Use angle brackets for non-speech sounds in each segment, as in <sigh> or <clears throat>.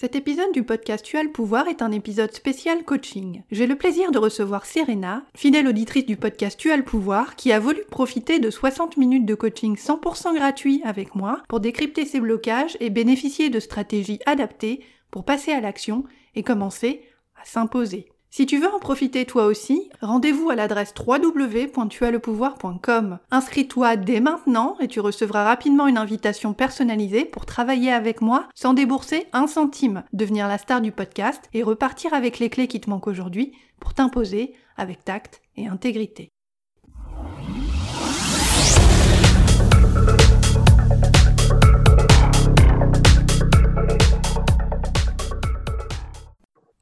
Cet épisode du podcast Tu as le pouvoir est un épisode spécial coaching. J'ai le plaisir de recevoir Serena, fidèle auditrice du podcast Tu as le pouvoir, qui a voulu profiter de 60 minutes de coaching 100% gratuit avec moi pour décrypter ses blocages et bénéficier de stratégies adaptées pour passer à l'action et commencer à s'imposer. Si tu veux en profiter toi aussi, rendez-vous à l'adresse www.tuaslepouvoir.com. Inscris-toi dès maintenant et tu recevras rapidement une invitation personnalisée pour travailler avec moi sans débourser un centime, devenir la star du podcast et repartir avec les clés qui te manquent aujourd'hui pour t'imposer avec tact et intégrité.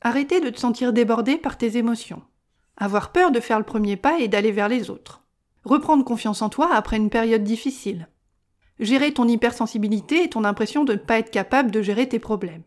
Arrêter de te sentir débordé par tes émotions. Avoir peur de faire le premier pas et d'aller vers les autres. Reprendre confiance en toi après une période difficile. Gérer ton hypersensibilité et ton impression de ne pas être capable de gérer tes problèmes.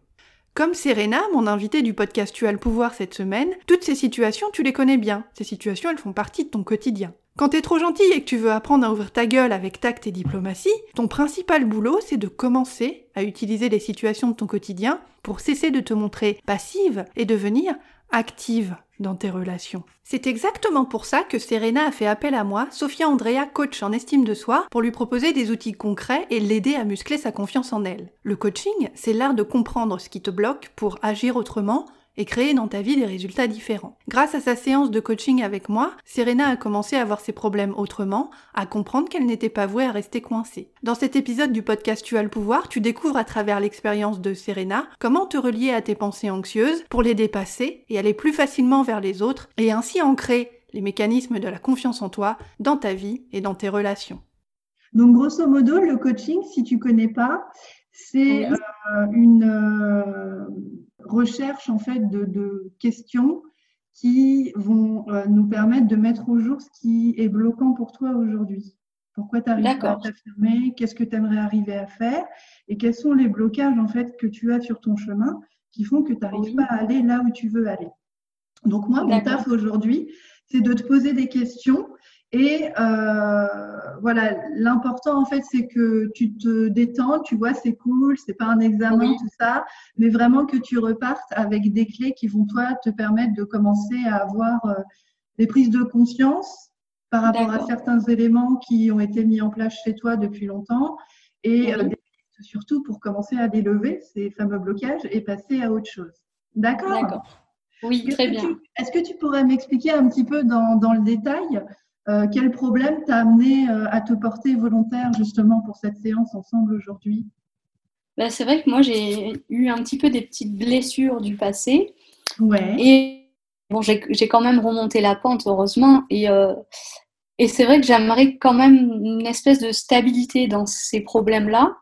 Comme Serena, mon invitée du podcast Tu as le pouvoir cette semaine, toutes ces situations, tu les connais bien. Ces situations, elles font partie de ton quotidien. Quand t'es trop gentil et que tu veux apprendre à ouvrir ta gueule avec tact et diplomatie, ton principal boulot, c'est de commencer à utiliser les situations de ton quotidien pour cesser de te montrer passive et devenir active dans tes relations. C'est exactement pour ça que Serena a fait appel à moi, Sophia Andrea, coach en estime de soi, pour lui proposer des outils concrets et l'aider à muscler sa confiance en elle. Le coaching, c'est l'art de comprendre ce qui te bloque pour agir autrement et créer dans ta vie des résultats différents. Grâce à sa séance de coaching avec moi, Serena a commencé à voir ses problèmes autrement, à comprendre qu'elle n'était pas vouée à rester coincée. Dans cet épisode du podcast Tu as le pouvoir, tu découvres à travers l'expérience de Serena comment te relier à tes pensées anxieuses pour les dépasser et aller plus facilement vers les autres et ainsi ancrer les mécanismes de la confiance en toi dans ta vie et dans tes relations. Donc grosso modo, le coaching, si tu connais pas, c'est euh, une euh, recherche en fait de, questions qui vont euh, nous permettre de mettre au jour ce qui est bloquant pour toi aujourd'hui. Pourquoi tu n'arrives pas à t'affirmer? Qu'est-ce que tu aimerais arriver à faire? Et quels sont les blocages en fait que tu as sur ton chemin qui font que tu n'arrives pas à aller là où tu veux aller? Donc moi, mon taf aujourd'hui, c'est de te poser des questions et euh, voilà, l'important en fait, c'est que tu te détends, tu vois, c'est cool, c'est pas un examen, tout ça, mais vraiment que tu repartes avec des clés qui vont toi te permettre de commencer à avoir euh, des prises de conscience par rapport à certains éléments qui ont été mis en place chez toi depuis longtemps et euh, surtout pour commencer à délever ces fameux blocages et passer à autre chose. D'accord? D'accord. Oui, très bien. Est-ce que tu pourrais m'expliquer un petit peu dans, dans le détail euh, quel problème t'a amené euh, à te porter volontaire justement pour cette séance ensemble aujourd'hui? Bah, C'est vrai que moi j'ai eu un petit peu des petites blessures du passé. Ouais. Et bon, j'ai quand même remonté la pente, heureusement. Et, euh, et c'est vrai que j'aimerais quand même une espèce de stabilité dans ces problèmes-là.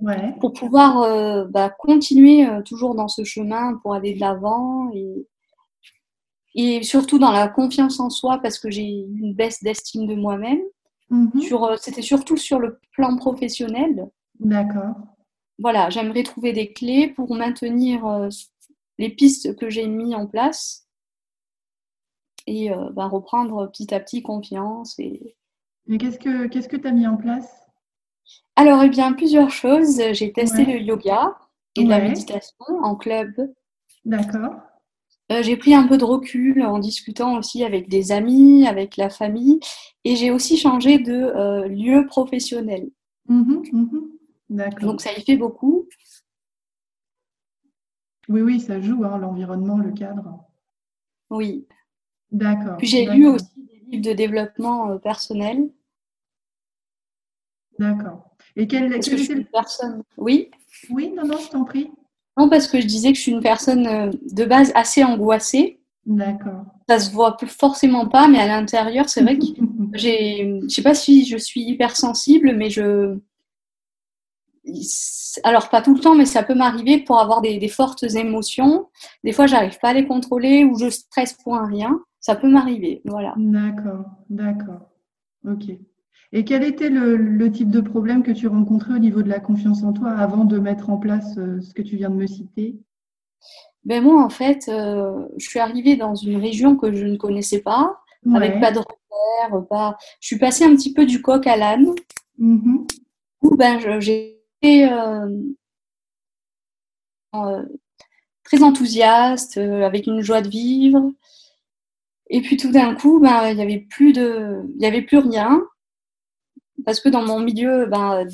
Ouais. Pour pouvoir bah, continuer toujours dans ce chemin, pour aller de l'avant et, et surtout dans la confiance en soi parce que j'ai une baisse d'estime de moi-même. Mhm. Euh, c'était surtout sur le plan professionnel. D'accord. Voilà, j'aimerais trouver des clés pour maintenir euh, les pistes que j'ai mis en place et euh, bah, reprendre petit à petit confiance. Et... Mais qu'est-ce que qu'est-ce que tu as mis en place? Alors, eh bien, plusieurs choses. J'ai testé le yoga et la méditation en club. D'accord. Euh, j'ai pris un peu de recul en discutant aussi avec des amis, avec la famille, et j'ai aussi changé de euh, lieu professionnel. Mmh mmh. Donc ça y fait beaucoup. Oui, oui, ça joue, hein, l'environnement, le cadre. Oui. D'accord. Puis j'ai lu aussi des livres de développement euh, personnel. D'accord. Et quelle, que je suis une personne. Oui? Oui, non, non, je t'en prie. Non, parce que je disais que je suis une personne euh, de base assez angoissée. D'accord. Ça se voit forcément pas, mais à l'intérieur, c'est vrai que <laughs> j'ai, je sais pas si je suis hypersensible, mais je, alors pas tout le temps, mais ça peut m'arriver pour avoir des, des, fortes émotions. Des fois, j'arrive pas à les contrôler ou je stresse pour un rien. Ça peut m'arriver, voilà. D'accord, d'accord. Ok. Et quel était le, type de problème que tu rencontrais au niveau de la confiance en toi avant de mettre en place euh, ce que tu viens de me citer? Ben Moi, en fait, euh, je suis arrivée dans une région que je ne connaissais pas, avec pas de repères, pas... Je suis passée un petit peu du coq à l'âne, mmh où ben, j'ai euh, très enthousiaste, avec une joie de vivre. Et puis tout d'un coup, ben, il n'y avait plus de, il y avait plus rien parce que dans mon milieu, ben,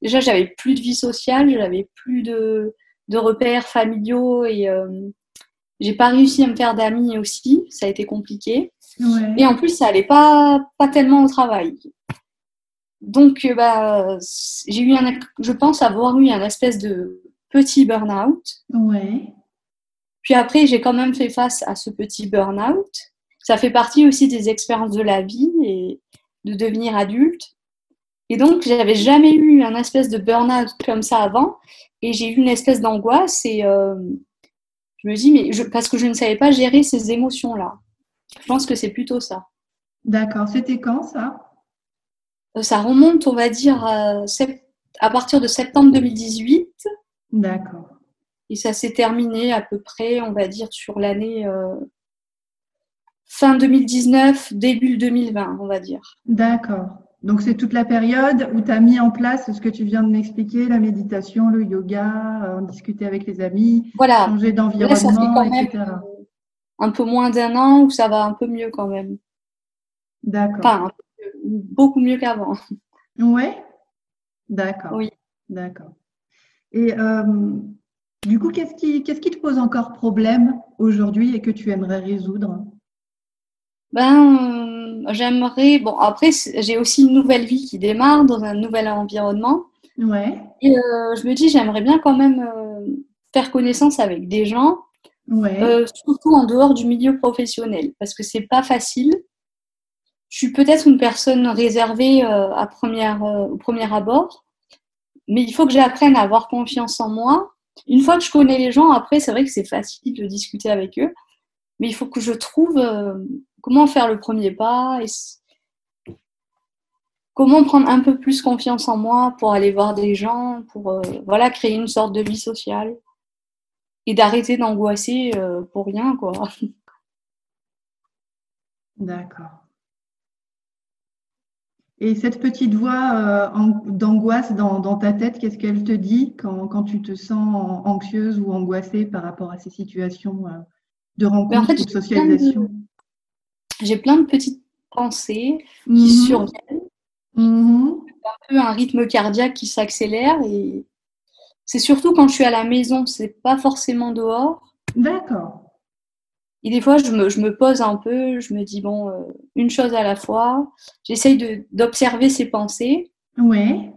déjà j'avais plus de vie sociale, j'avais plus de, de, repères familiaux et euh, j'ai pas réussi à me faire d'amis aussi, ça a été compliqué. Et en plus, ça allait pas, pas tellement au travail. Donc, euh, bah, j'ai eu un, je pense avoir eu un espèce de petit burn-out. Ouais. Puis après, j'ai quand même fait face à ce petit burn-out. Ça fait partie aussi des expériences de la vie et de devenir adulte. Et donc, j'avais jamais eu un espèce de burn-out comme ça avant. Et j'ai eu une espèce d'angoisse et euh, je me dis, mais parce que je ne savais pas gérer ces émotions-là. Je pense que c'est plutôt ça. D'accord. C'était quand ça? Euh, Ça remonte, on va dire, à, à partir de septembre 2018. D'accord. Et ça s'est terminé à peu près, on va dire, sur l'année euh, fin 2019, début 2020, on va dire. D'accord. Donc c'est toute la période où tu as mis en place ce que tu viens de m'expliquer, la méditation, le yoga, euh, discuter avec les amis, voilà. changer d'environnement, etc. un peu moins d'un an où ça va un peu mieux quand même. D'accord. Enfin, beaucoup mieux qu'avant. Ouais. D'accord. Oui. D'accord. Et euh, du coup, qu'est-ce qui, qu'est-ce qui te pose encore problème aujourd'hui et que tu aimerais résoudre? Ben, euh, j'aimerais. Bon, après, j'ai aussi une nouvelle vie qui démarre dans un nouvel environnement. Ouais. Et euh, je me dis, j'aimerais bien quand même faire connaissance avec des gens, ouais. surtout en dehors du milieu professionnel, parce que c'est pas facile. Je suis peut-être une personne réservée à première, au premier abord, mais il faut que j'apprenne à avoir confiance en moi une fois que je connais les gens, après, c'est vrai que c'est facile de discuter avec eux, mais il faut que je trouve euh, comment faire le premier pas et comment prendre un peu plus confiance en moi pour aller voir des gens, pour euh, voilà créer une sorte de vie sociale et d'arrêter d'angoisser euh, pour rien, quoi. <laughs> D'accord. Et cette petite voix euh, d'angoisse dans, ta tête, qu'est-ce qu'elle te dit quand, tu te sens anxieuse ou angoissée par rapport à ces situations euh, de rencontre ou de socialisation? J'ai plein de petites pensées qui mmh. surviennent. Mmh. Un peu un rythme cardiaque qui s'accélère et c'est surtout quand je suis à la maison, c'est pas forcément dehors. D'accord. Et des fois, je me, je me, pose un peu, je me dis, bon, euh, une chose à la fois. J'essaye d'observer ces pensées. Oui.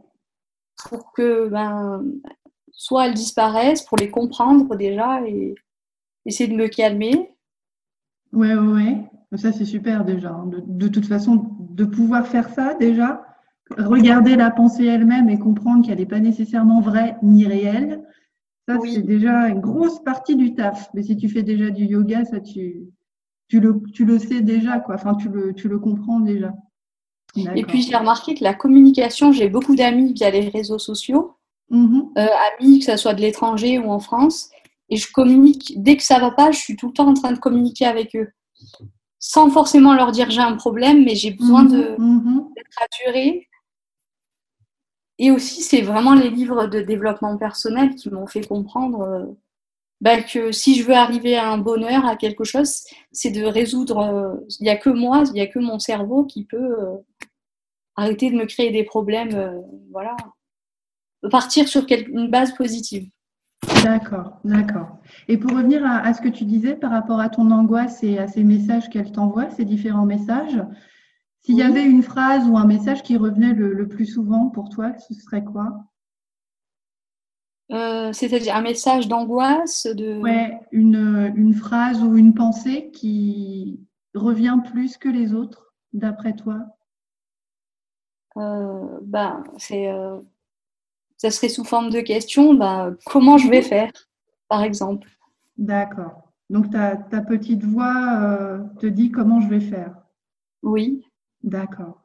Pour que, ben, soit elles disparaissent, pour les comprendre déjà et essayer de me calmer. Oui, oui, oui. Ça, c'est super déjà. Hein. De, de, toute façon, de pouvoir faire ça déjà, regarder la pensée elle-même et comprendre qu'elle n'est pas nécessairement vraie ni réelle, ça, c'est déjà une grosse partie du taf. Mais si tu fais déjà du yoga, ça, tu, tu, le, tu le sais déjà, quoi. Enfin, tu le, tu le comprends déjà. Et puis, j'ai remarqué que la communication, j'ai beaucoup d'amis via les réseaux sociaux, mm-hmm. euh, amis, que ce soit de l'étranger ou en France. Et je communique, dès que ça va pas, je suis tout le temps en train de communiquer avec eux. Sans forcément leur dire j'ai un problème, mais j'ai besoin mm-hmm. Mm-hmm. d'être rassurée et aussi, c'est vraiment les livres de développement personnel qui m'ont fait comprendre euh, bah, que si je veux arriver à un bonheur, à quelque chose, c'est de résoudre. Euh, il n'y a que moi, il n'y a que mon cerveau qui peut euh, arrêter de me créer des problèmes. voilà. Partir sur une base positive. D'accord, d'accord. Et pour revenir à, à, ce que tu disais par rapport à ton angoisse et à ces messages qu'elle t'envoie, ces différents messages, s'il y avait une phrase ou un message qui revenait le, plus souvent pour toi, ce serait quoi? Euh, C'est-à-dire un message d'angoisse de... Ouais, une, une, phrase ou une pensée qui revient plus que les autres, d'après toi? Euh, ben, c'est, euh, Ça serait sous forme de question, ben, comment je vais faire, par exemple D'accord. Donc ta, ta petite voix te dit comment je vais faire. Oui. D'accord.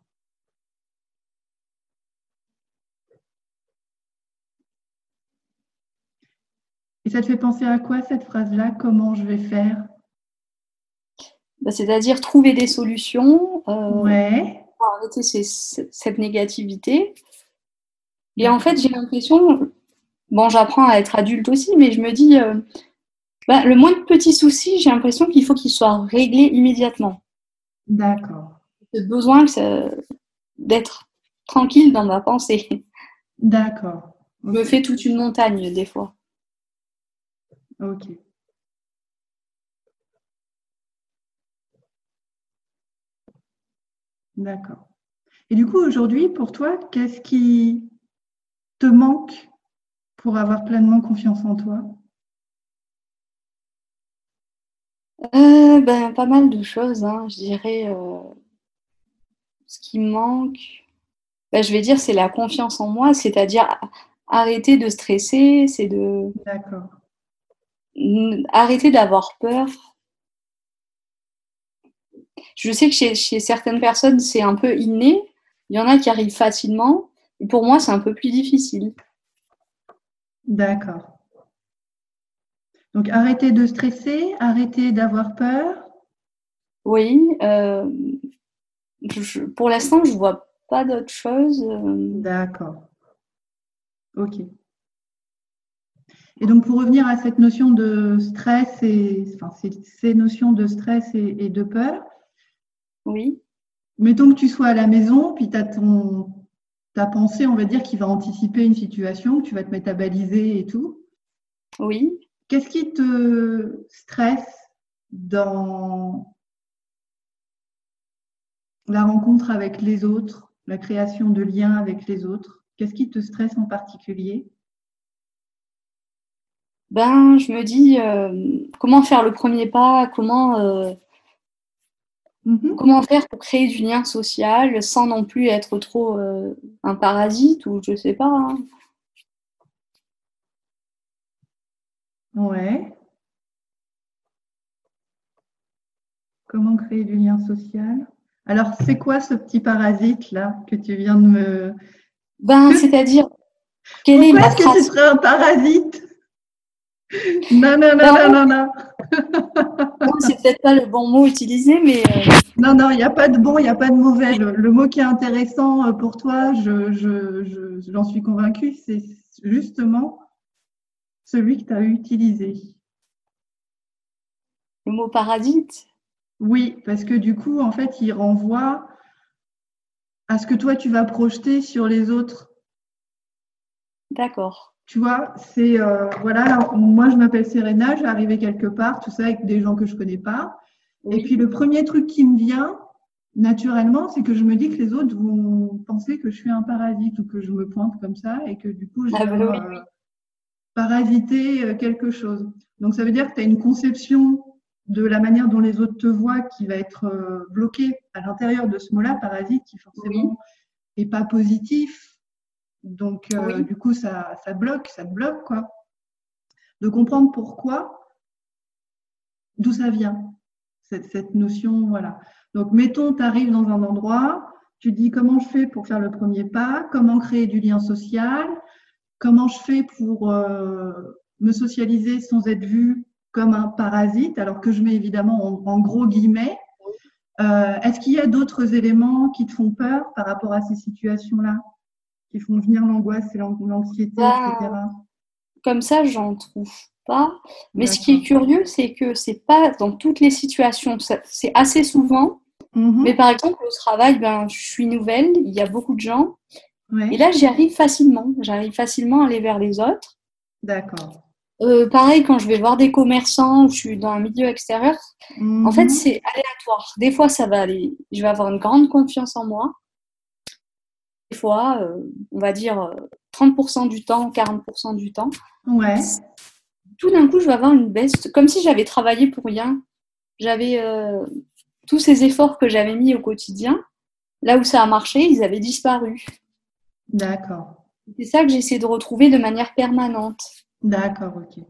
Et ça te fait penser à quoi cette phrase-là Comment je vais faire? Bah, C'est-à-dire trouver des solutions euh, pour arrêter cette négativité. Et en fait, j'ai l'impression, bon, j'apprends à être adulte aussi, mais je me dis, euh, bah, Le moins de petits soucis, j'ai l'impression qu'il faut qu'ils soient réglés immédiatement. D'accord. J'ai besoin d'être tranquille dans ma pensée. D'accord. Me fais toute une montagne des fois. Ok. D'accord. Et du coup, aujourd'hui, pour toi, qu'est-ce qui te manque pour avoir pleinement confiance en toi? Euh, ben, Pas mal de choses, hein. je dirais. Euh, ce qui manque, ben, je vais dire, c'est la confiance en moi, c'est-à-dire arrêter de stresser, c'est de. D'accord. Arrêter d'avoir peur. Je sais que chez, chez certaines personnes, c'est un peu inné. Il y en a qui arrivent facilement. Et pour moi, c'est un peu plus difficile. D'accord. Donc, arrêter de stresser, arrêter d'avoir peur. Oui. Euh, pour l'instant, je ne vois pas d'autre chose. D'accord. Ok. Et donc, pour revenir à cette notion de stress et enfin, ces notions de stress et, de peur. Oui. Mettons que tu sois à la maison, puis tu as ton, ta pensée, on va dire, qui va anticiper une situation, que tu vas te métaboliser et tout. Oui. Qu'est-ce qui te stresse dans la rencontre avec les autres, la création de liens avec les autres? Qu'est-ce qui te stresse en particulier? Ben, je me dis euh, comment faire le premier pas, comment euh, Mhm. Comment faire pour créer du lien social sans non plus être trop euh, un parasite ou je sais pas. Hein. Ouais. Comment créer du lien social? Alors, c'est quoi ce petit parasite là que tu viens de me. Ben, c'est-à-dire, quelle est est-ce que ce serait un parasite? Non, non, non, non, non, non c'est peut-être pas le bon mot utilisé, mais. Euh, non, non, il n'y a pas de bon, il n'y a pas de mauvais. Le, mot qui est intéressant euh, pour toi, j'en je, je, suis convaincue, c'est justement celui que tu as utilisé. Le mot parasite? Oui, parce que du coup, en fait, il renvoie à ce que toi, tu vas projeter sur les autres. D'accord. Tu vois, c'est euh, voilà, moi je m'appelle Serena, j'ai arrivé quelque part, tout ça avec des gens que je connais pas. Et puis le premier truc qui me vient naturellement, c'est que je me dis que les autres vont penser que je suis un parasite ou que je me pointe comme ça et que du coup je ah vais bah euh, parasiter euh, quelque chose. Donc ça veut dire que tu as une conception de la manière dont les autres te voient qui va être bloquée à l'intérieur de ce mot-là, parasite, qui forcément n'est pas positif donc, euh, du coup, ça, ça, bloque, ça bloque, quoi. De comprendre pourquoi, d'où ça vient, cette, cette, notion, voilà. Donc, mettons, tu arrives dans un endroit, tu dis comment je fais pour faire le premier pas, comment créer du lien social, comment je fais pour euh, me socialiser sans être vu comme un parasite, alors que je mets évidemment en, gros guillemets? Euh, Est-ce qu'il y a d'autres éléments qui te font peur par rapport à ces situations-là? Qui font venir l'angoisse et l'anxiété, bah, etc. Comme ça, j'en trouve pas. Mais ce qui est curieux, c'est que c'est pas dans toutes les situations. C'est assez souvent. Mhm. Mais par exemple, au travail, ben, je suis nouvelle, il y a beaucoup de gens. Et là, j'y arrive facilement. J'arrive facilement à aller vers les autres. D'accord. Euh, pareil, quand je vais voir des commerçants, je suis dans un milieu extérieur, en fait, mhm. c'est aléatoire. Des fois, ça va aller. Je vais avoir une grande confiance en moi fois, euh, on va dire 30% euh, du temps, 40% du temps. Ouais. Tout d'un coup, je vais avoir une baisse, comme si j'avais travaillé pour rien. J'avais euh, tous ces efforts que j'avais mis au quotidien, là où ça a marché, ils avaient disparu. D'accord. C'est ça que j'essaie de retrouver de manière permanente. D'accord, ok.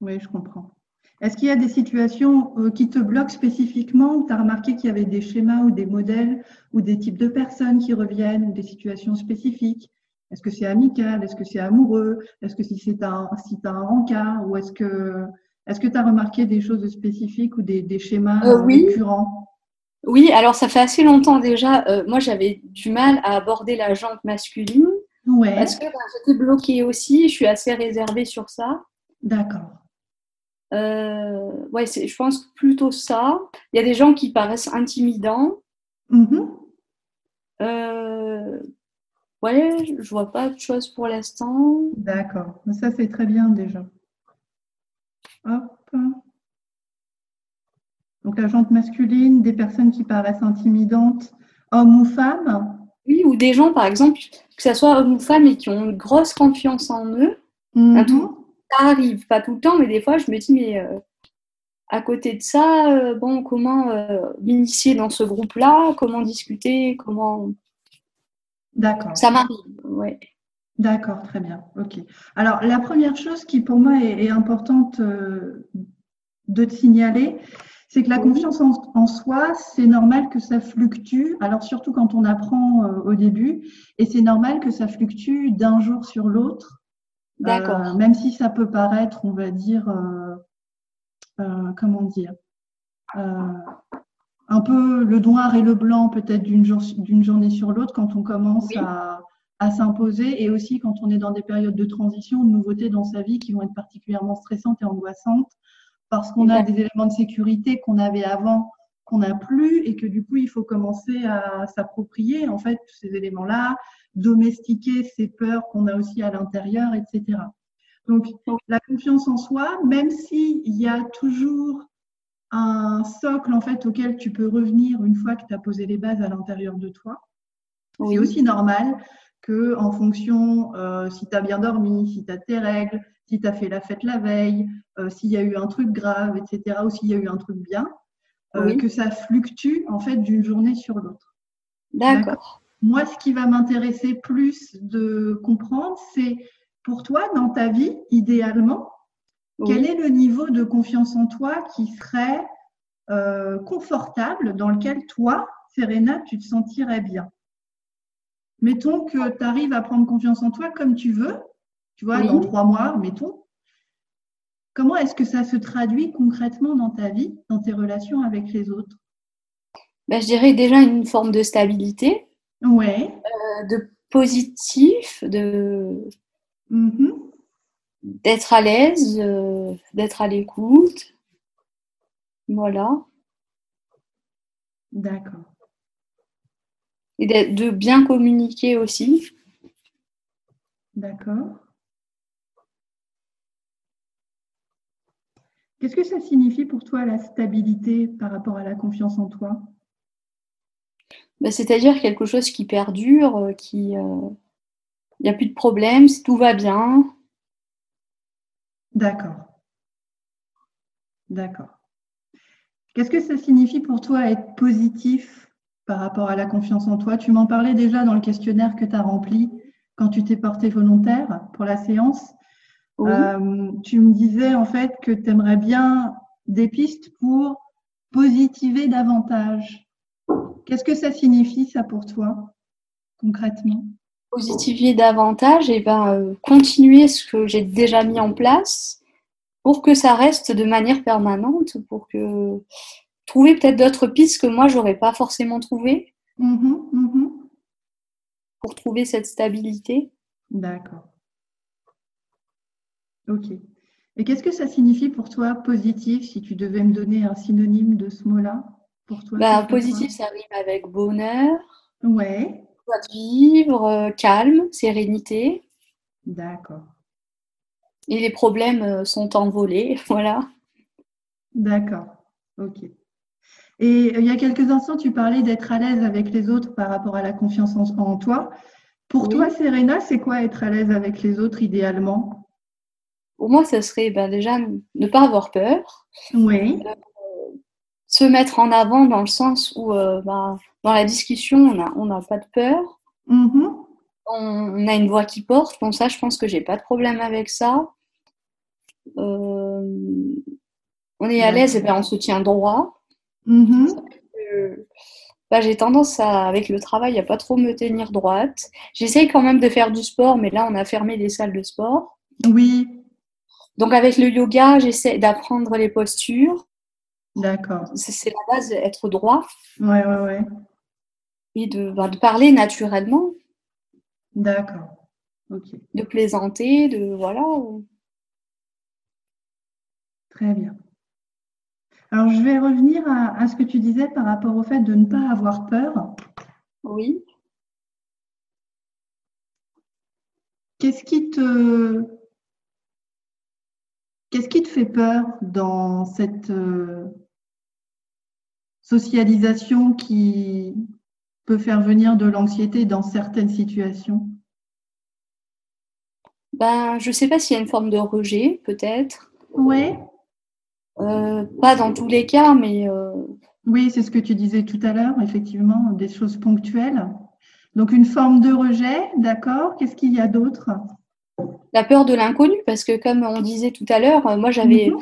Oui, je comprends. Est-ce qu'il y a des situations euh, qui te bloquent spécifiquement tu as remarqué qu'il y avait des schémas ou des modèles ou des types de personnes qui reviennent ou des situations spécifiques? Est-ce que c'est amical? Est-ce que c'est amoureux? Est-ce que si c'est un, si as un rencard Ou est-ce que est-ce que tu as remarqué des choses spécifiques ou des, schémas euh, récurrents? Oui, alors ça fait assez longtemps déjà. Euh, moi, j'avais du mal à aborder la jante masculine. Ouais. Parce que ben, j'étais bloquée aussi. Je suis assez réservée sur ça. D'accord. Euh, ouais, je pense plutôt ça. Il y a des gens qui paraissent intimidants. Mm-hmm. Euh, ouais, je vois pas de choses pour l'instant. D'accord, ça c'est très bien déjà. Hop. Donc la jante masculine, des personnes qui paraissent intimidantes, hommes ou femmes. Oui, ou des gens, par exemple, que ce soit hommes ou femmes et qui ont une grosse confiance en eux. Mm-hmm. Ça arrive, pas tout le temps, mais des fois, je me dis, mais euh, à côté de ça, euh, bon, comment euh, m'initier dans ce groupe-là? Comment discuter? Comment. D'accord. Ça m'arrive, ouais. D'accord, très bien. Ok. Alors, la première chose qui pour moi est, importante de te signaler, c'est que la confiance en, soi, c'est normal que ça fluctue. Alors, surtout quand on apprend au début, et c'est normal que ça fluctue d'un jour sur l'autre. D'accord. même si ça peut paraître, on va dire, euh, comment dire, euh, un peu le noir et le blanc peut-être d'une journée sur l'autre quand on commence à, s'imposer et aussi quand on est dans des périodes de transition, de nouveautés dans sa vie qui vont être particulièrement stressantes et angoissantes parce qu'on a des éléments de sécurité qu'on avait avant qu'on n'a plus et que du coup il faut commencer à s'approprier en fait ces éléments-là, domestiquer ces peurs qu'on a aussi à l'intérieur, etc. Donc, la confiance en soi, même s'il y a toujours un socle en fait auquel tu peux revenir une fois que tu as posé les bases à l'intérieur de toi, c'est aussi normal que en fonction euh, si tu as bien dormi, si tu as tes règles, si tu as fait la fête la veille, euh, s'il y a eu un truc grave, etc., ou s'il y a eu un truc bien, euh, que ça fluctue en fait d'une journée sur l'autre. D'accord. Moi, ce qui va m'intéresser plus de comprendre, c'est pour toi, dans ta vie, idéalement, quel est le niveau de confiance en toi qui serait euh, confortable, dans lequel toi, Serena, tu te sentirais bien? Mettons que tu arrives à prendre confiance en toi comme tu veux, tu vois, dans trois mois, mettons. Comment est-ce que ça se traduit concrètement dans ta vie, dans tes relations avec les autres? Ben, Je dirais déjà une forme de stabilité. Ouais. Euh, de positif, de Mm-hmm. D'être à l'aise, euh, d'être à l'écoute. Voilà. D'accord. Et de bien communiquer aussi. D'accord. Qu'est-ce que ça signifie pour toi la stabilité par rapport à la confiance en toi? Ben, C'est-à-dire quelque chose qui perdure, euh, qui, euh, il n'y a plus de problème, tout va bien. D'accord. D'accord. Qu'est-ce que ça signifie pour toi être positif par rapport à la confiance en toi? Tu m'en parlais déjà dans le questionnaire que tu as rempli quand tu t'es porté volontaire pour la séance. Euh, tu me disais en fait que tu aimerais bien des pistes pour positiver davantage. Qu'est-ce que ça signifie ça pour toi concrètement? Positiver davantage et ben, euh, continuer ce que j'ai déjà mis en place pour que ça reste de manière permanente, pour que trouver peut-être d'autres pistes que moi j'aurais pas forcément trouvé mm-hmm, mm-hmm. pour trouver cette stabilité. D'accord. Ok. Et qu'est-ce que ça signifie pour toi positif si tu devais me donner un synonyme de ce mot-là pour toi bah, Positif, ça rime avec bonheur. Ouais de vivre, euh, calme, sérénité. D'accord. Et les problèmes euh, sont envolés, <laughs> voilà. D'accord, ok. Et euh, il y a quelques instants, tu parlais d'être à l'aise avec les autres par rapport à la confiance en, toi. Pour toi, Serena, c'est quoi être à l'aise avec les autres idéalement? Pour moi, ce serait ben, déjà ne pas avoir peur. Oui. se mettre en avant dans le sens où ben, dans la discussion, on n'a pas de peur. Mm-hmm. On, a une voix qui porte. Bon, ça, je pense que j'ai pas de problème avec ça. Euh, on est à l'aise et ben, on se tient droit. Bah, j'ai tendance à, avec le travail, à pas trop me tenir droite. J'essaye quand même de faire du sport, mais là, on a fermé les salles de sport. Oui. Donc, avec le yoga, j'essaie d'apprendre les postures. D'accord. C'est la base, être droit. Ouais, ouais, ouais et bah, de, parler naturellement. D'accord. Ok. De plaisanter, de voilà. Très bien. Alors, je vais revenir à, ce que tu disais par rapport au fait de ne pas avoir peur. Oui. Qu'est-ce qui te qu'est-ce qui te fait peur dans cette euh, socialisation qui peut faire venir de l'anxiété dans certaines situations? Ben, Je ne sais pas s'il y a une forme de rejet, peut-être. Oui. Euh, pas dans tous les cas, mais. Euh, oui, c'est ce que tu disais tout à l'heure, effectivement, des choses ponctuelles. Donc une forme de rejet, d'accord. Qu'est-ce qu'il y a d'autre? La peur de l'inconnu, parce que comme on disait tout à l'heure, moi j'avais mhm.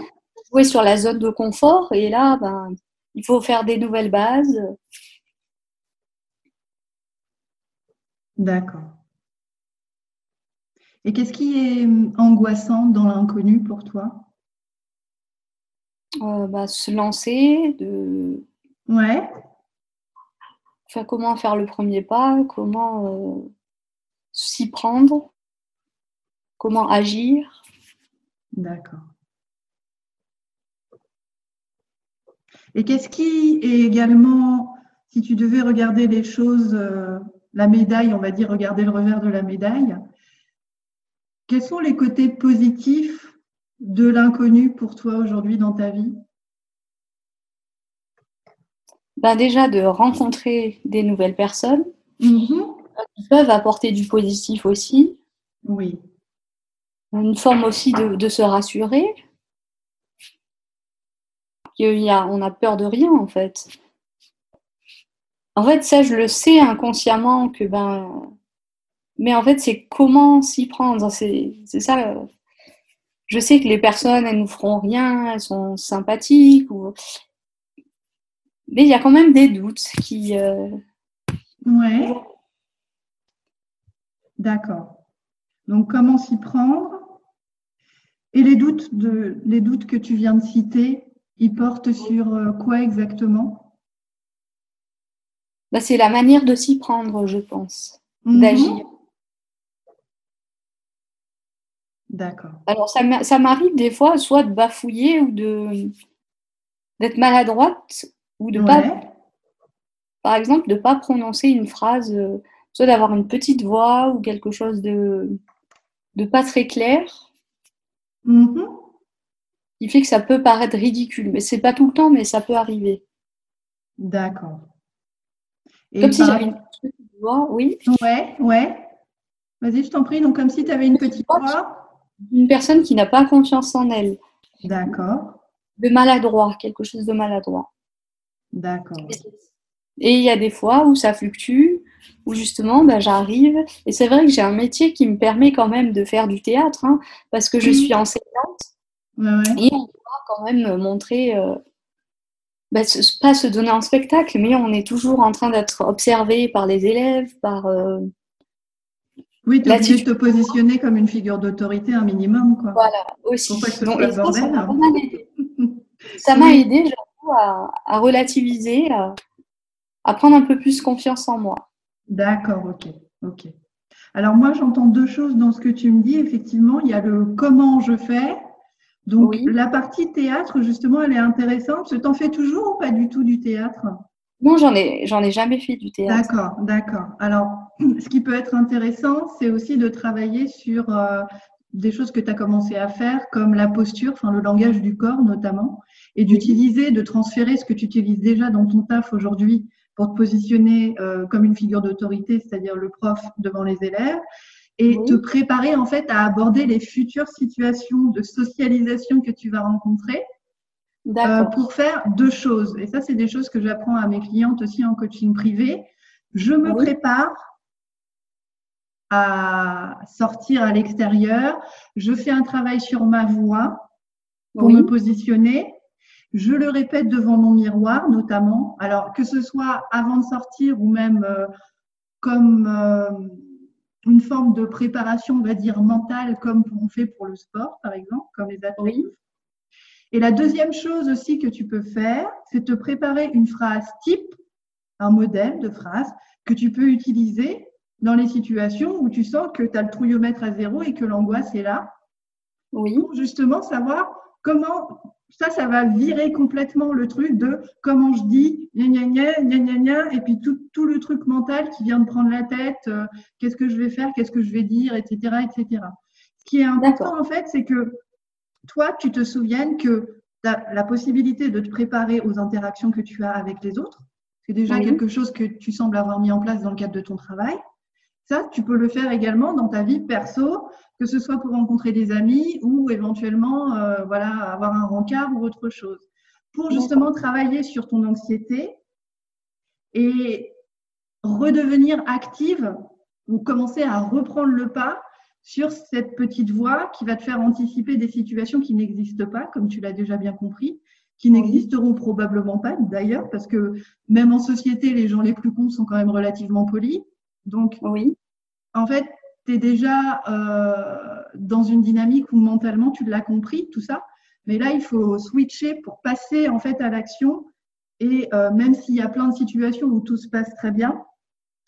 joué sur la zone de confort et là, ben, il faut faire des nouvelles bases. D'accord. Et qu'est-ce qui est angoissant dans l'inconnu pour toi? Euh, bah, Se lancer, de. Ouais. Enfin, comment faire le premier pas, comment euh, s'y prendre, comment agir. D'accord. Et qu'est-ce qui est également, si tu devais regarder les choses, euh, la médaille, on va dire regarder le revers de la médaille, quels sont les côtés positifs de l'inconnu pour toi aujourd'hui dans ta vie? Ben Déjà de rencontrer des nouvelles personnes mm-hmm. qui peuvent apporter du positif aussi. Oui. Une forme aussi de, se rassurer on a peur de rien en fait. En fait, ça, je le sais inconsciemment que ben. Mais en fait, c'est comment s'y prendre. C'est ça. Je sais que les personnes, elles nous feront rien, elles sont sympathiques. Ou... Mais il y a quand même des doutes qui. Euh, ouais. D'accord. Donc, comment s'y prendre? Et les doutes, de, les doutes que tu viens de citer, il porte sur euh, quoi exactement? Bah, C'est la manière de s'y prendre, je pense, mhm. d'agir. D'accord. Alors, ça m'arrive des fois soit de bafouiller ou de d'être maladroite ou de pas, par exemple, de ne pas prononcer une phrase, euh, soit d'avoir une petite voix ou quelque chose de, de pas très clair. Mhm qui fait que ça peut paraître ridicule. Mais c'est pas tout le temps, mais ça peut arriver. D'accord. Comme si j'avais une petite voix, oui. Ouais, ouais. Vas-y, je t'en prie. Donc, comme si tu avais une petite voix. Une personne qui n'a pas confiance en elle. D'accord. De maladroit, quelque chose de maladroit. D'accord. Et il y a des fois où ça fluctue, où justement bah, j'arrive. Et c'est vrai que j'ai un métier qui me permet quand même de faire du théâtre, hein, parce que je suis enseignante. Et on doit quand même montrer, euh, bah, pas se donner en spectacle, mais on est toujours en train d'être observé par les élèves, par. Euh, oui, tu es de te positionner comme une figure d'autorité un minimum. Quoi. Voilà, aussi. ça m'a aidé, à, à, relativiser, à, à, prendre un peu plus confiance en moi. D'accord, ok. ok. Alors moi, j'entends deux choses dans ce que tu me dis. Effectivement, il y a le comment je fais donc, la partie théâtre, justement, elle est intéressante. Tu t'en fais toujours ou pas du tout du théâtre? Non, j'en ai, j'en ai jamais fait du théâtre. D'accord, d'accord. Alors, <clears throat> ce qui peut être intéressant, c'est aussi de travailler sur euh, des choses que tu as commencé à faire, comme la posture, enfin le langage du corps notamment, et d'utiliser, de transférer ce que tu utilises déjà dans ton taf aujourd'hui pour te positionner euh, comme une figure d'autorité, c'est-à-dire le prof devant les élèves, et te préparer en fait à aborder les futures situations de socialisation que tu vas rencontrer euh, pour faire deux choses. Et ça, c'est des choses que j'apprends à mes clientes aussi en coaching privé. Je me prépare à sortir à l'extérieur. Je fais un travail sur ma voix pour me positionner. Je le répète devant mon miroir, notamment. Alors, que ce soit avant de sortir ou même euh, comme euh, une forme de préparation, on va dire, mentale, comme on fait pour le sport, par exemple, comme les athlètes. Et la deuxième chose aussi que tu peux faire, c'est te préparer une phrase type, un modèle de phrase que tu peux utiliser dans les situations où tu sens que tu as le trouillomètre à zéro et que l'angoisse est là. Oui. Pour justement savoir comment ça, ça va virer complètement le truc de comment je dis, gna gna gna, gna gna gna, et puis tout, tout le truc mental qui vient de prendre la tête, euh, qu'est-ce que je vais faire, qu'est-ce que je vais dire, etc., etc. Ce qui est important, en fait, c'est que toi, tu te souviennes que tu as la possibilité de te préparer aux interactions que tu as avec les autres. C'est déjà quelque chose que tu sembles avoir mis en place dans le cadre de ton travail. Ça, tu peux le faire également dans ta vie perso, que ce soit pour rencontrer des amis ou éventuellement euh, voilà, avoir un rencard ou autre chose. Pour justement travailler sur ton anxiété et redevenir active ou commencer à reprendre le pas sur cette petite voix qui va te faire anticiper des situations qui n'existent pas, comme tu l'as déjà bien compris, qui n'existeront probablement pas d'ailleurs, parce que même en société, les gens les plus cons sont quand même relativement polis. Donc, oui. en fait, tu es déjà euh, dans une dynamique où mentalement, tu l'as compris, tout ça. Mais là, il faut switcher pour passer en fait à l'action. Et euh, même s'il y a plein de situations où tout se passe très bien,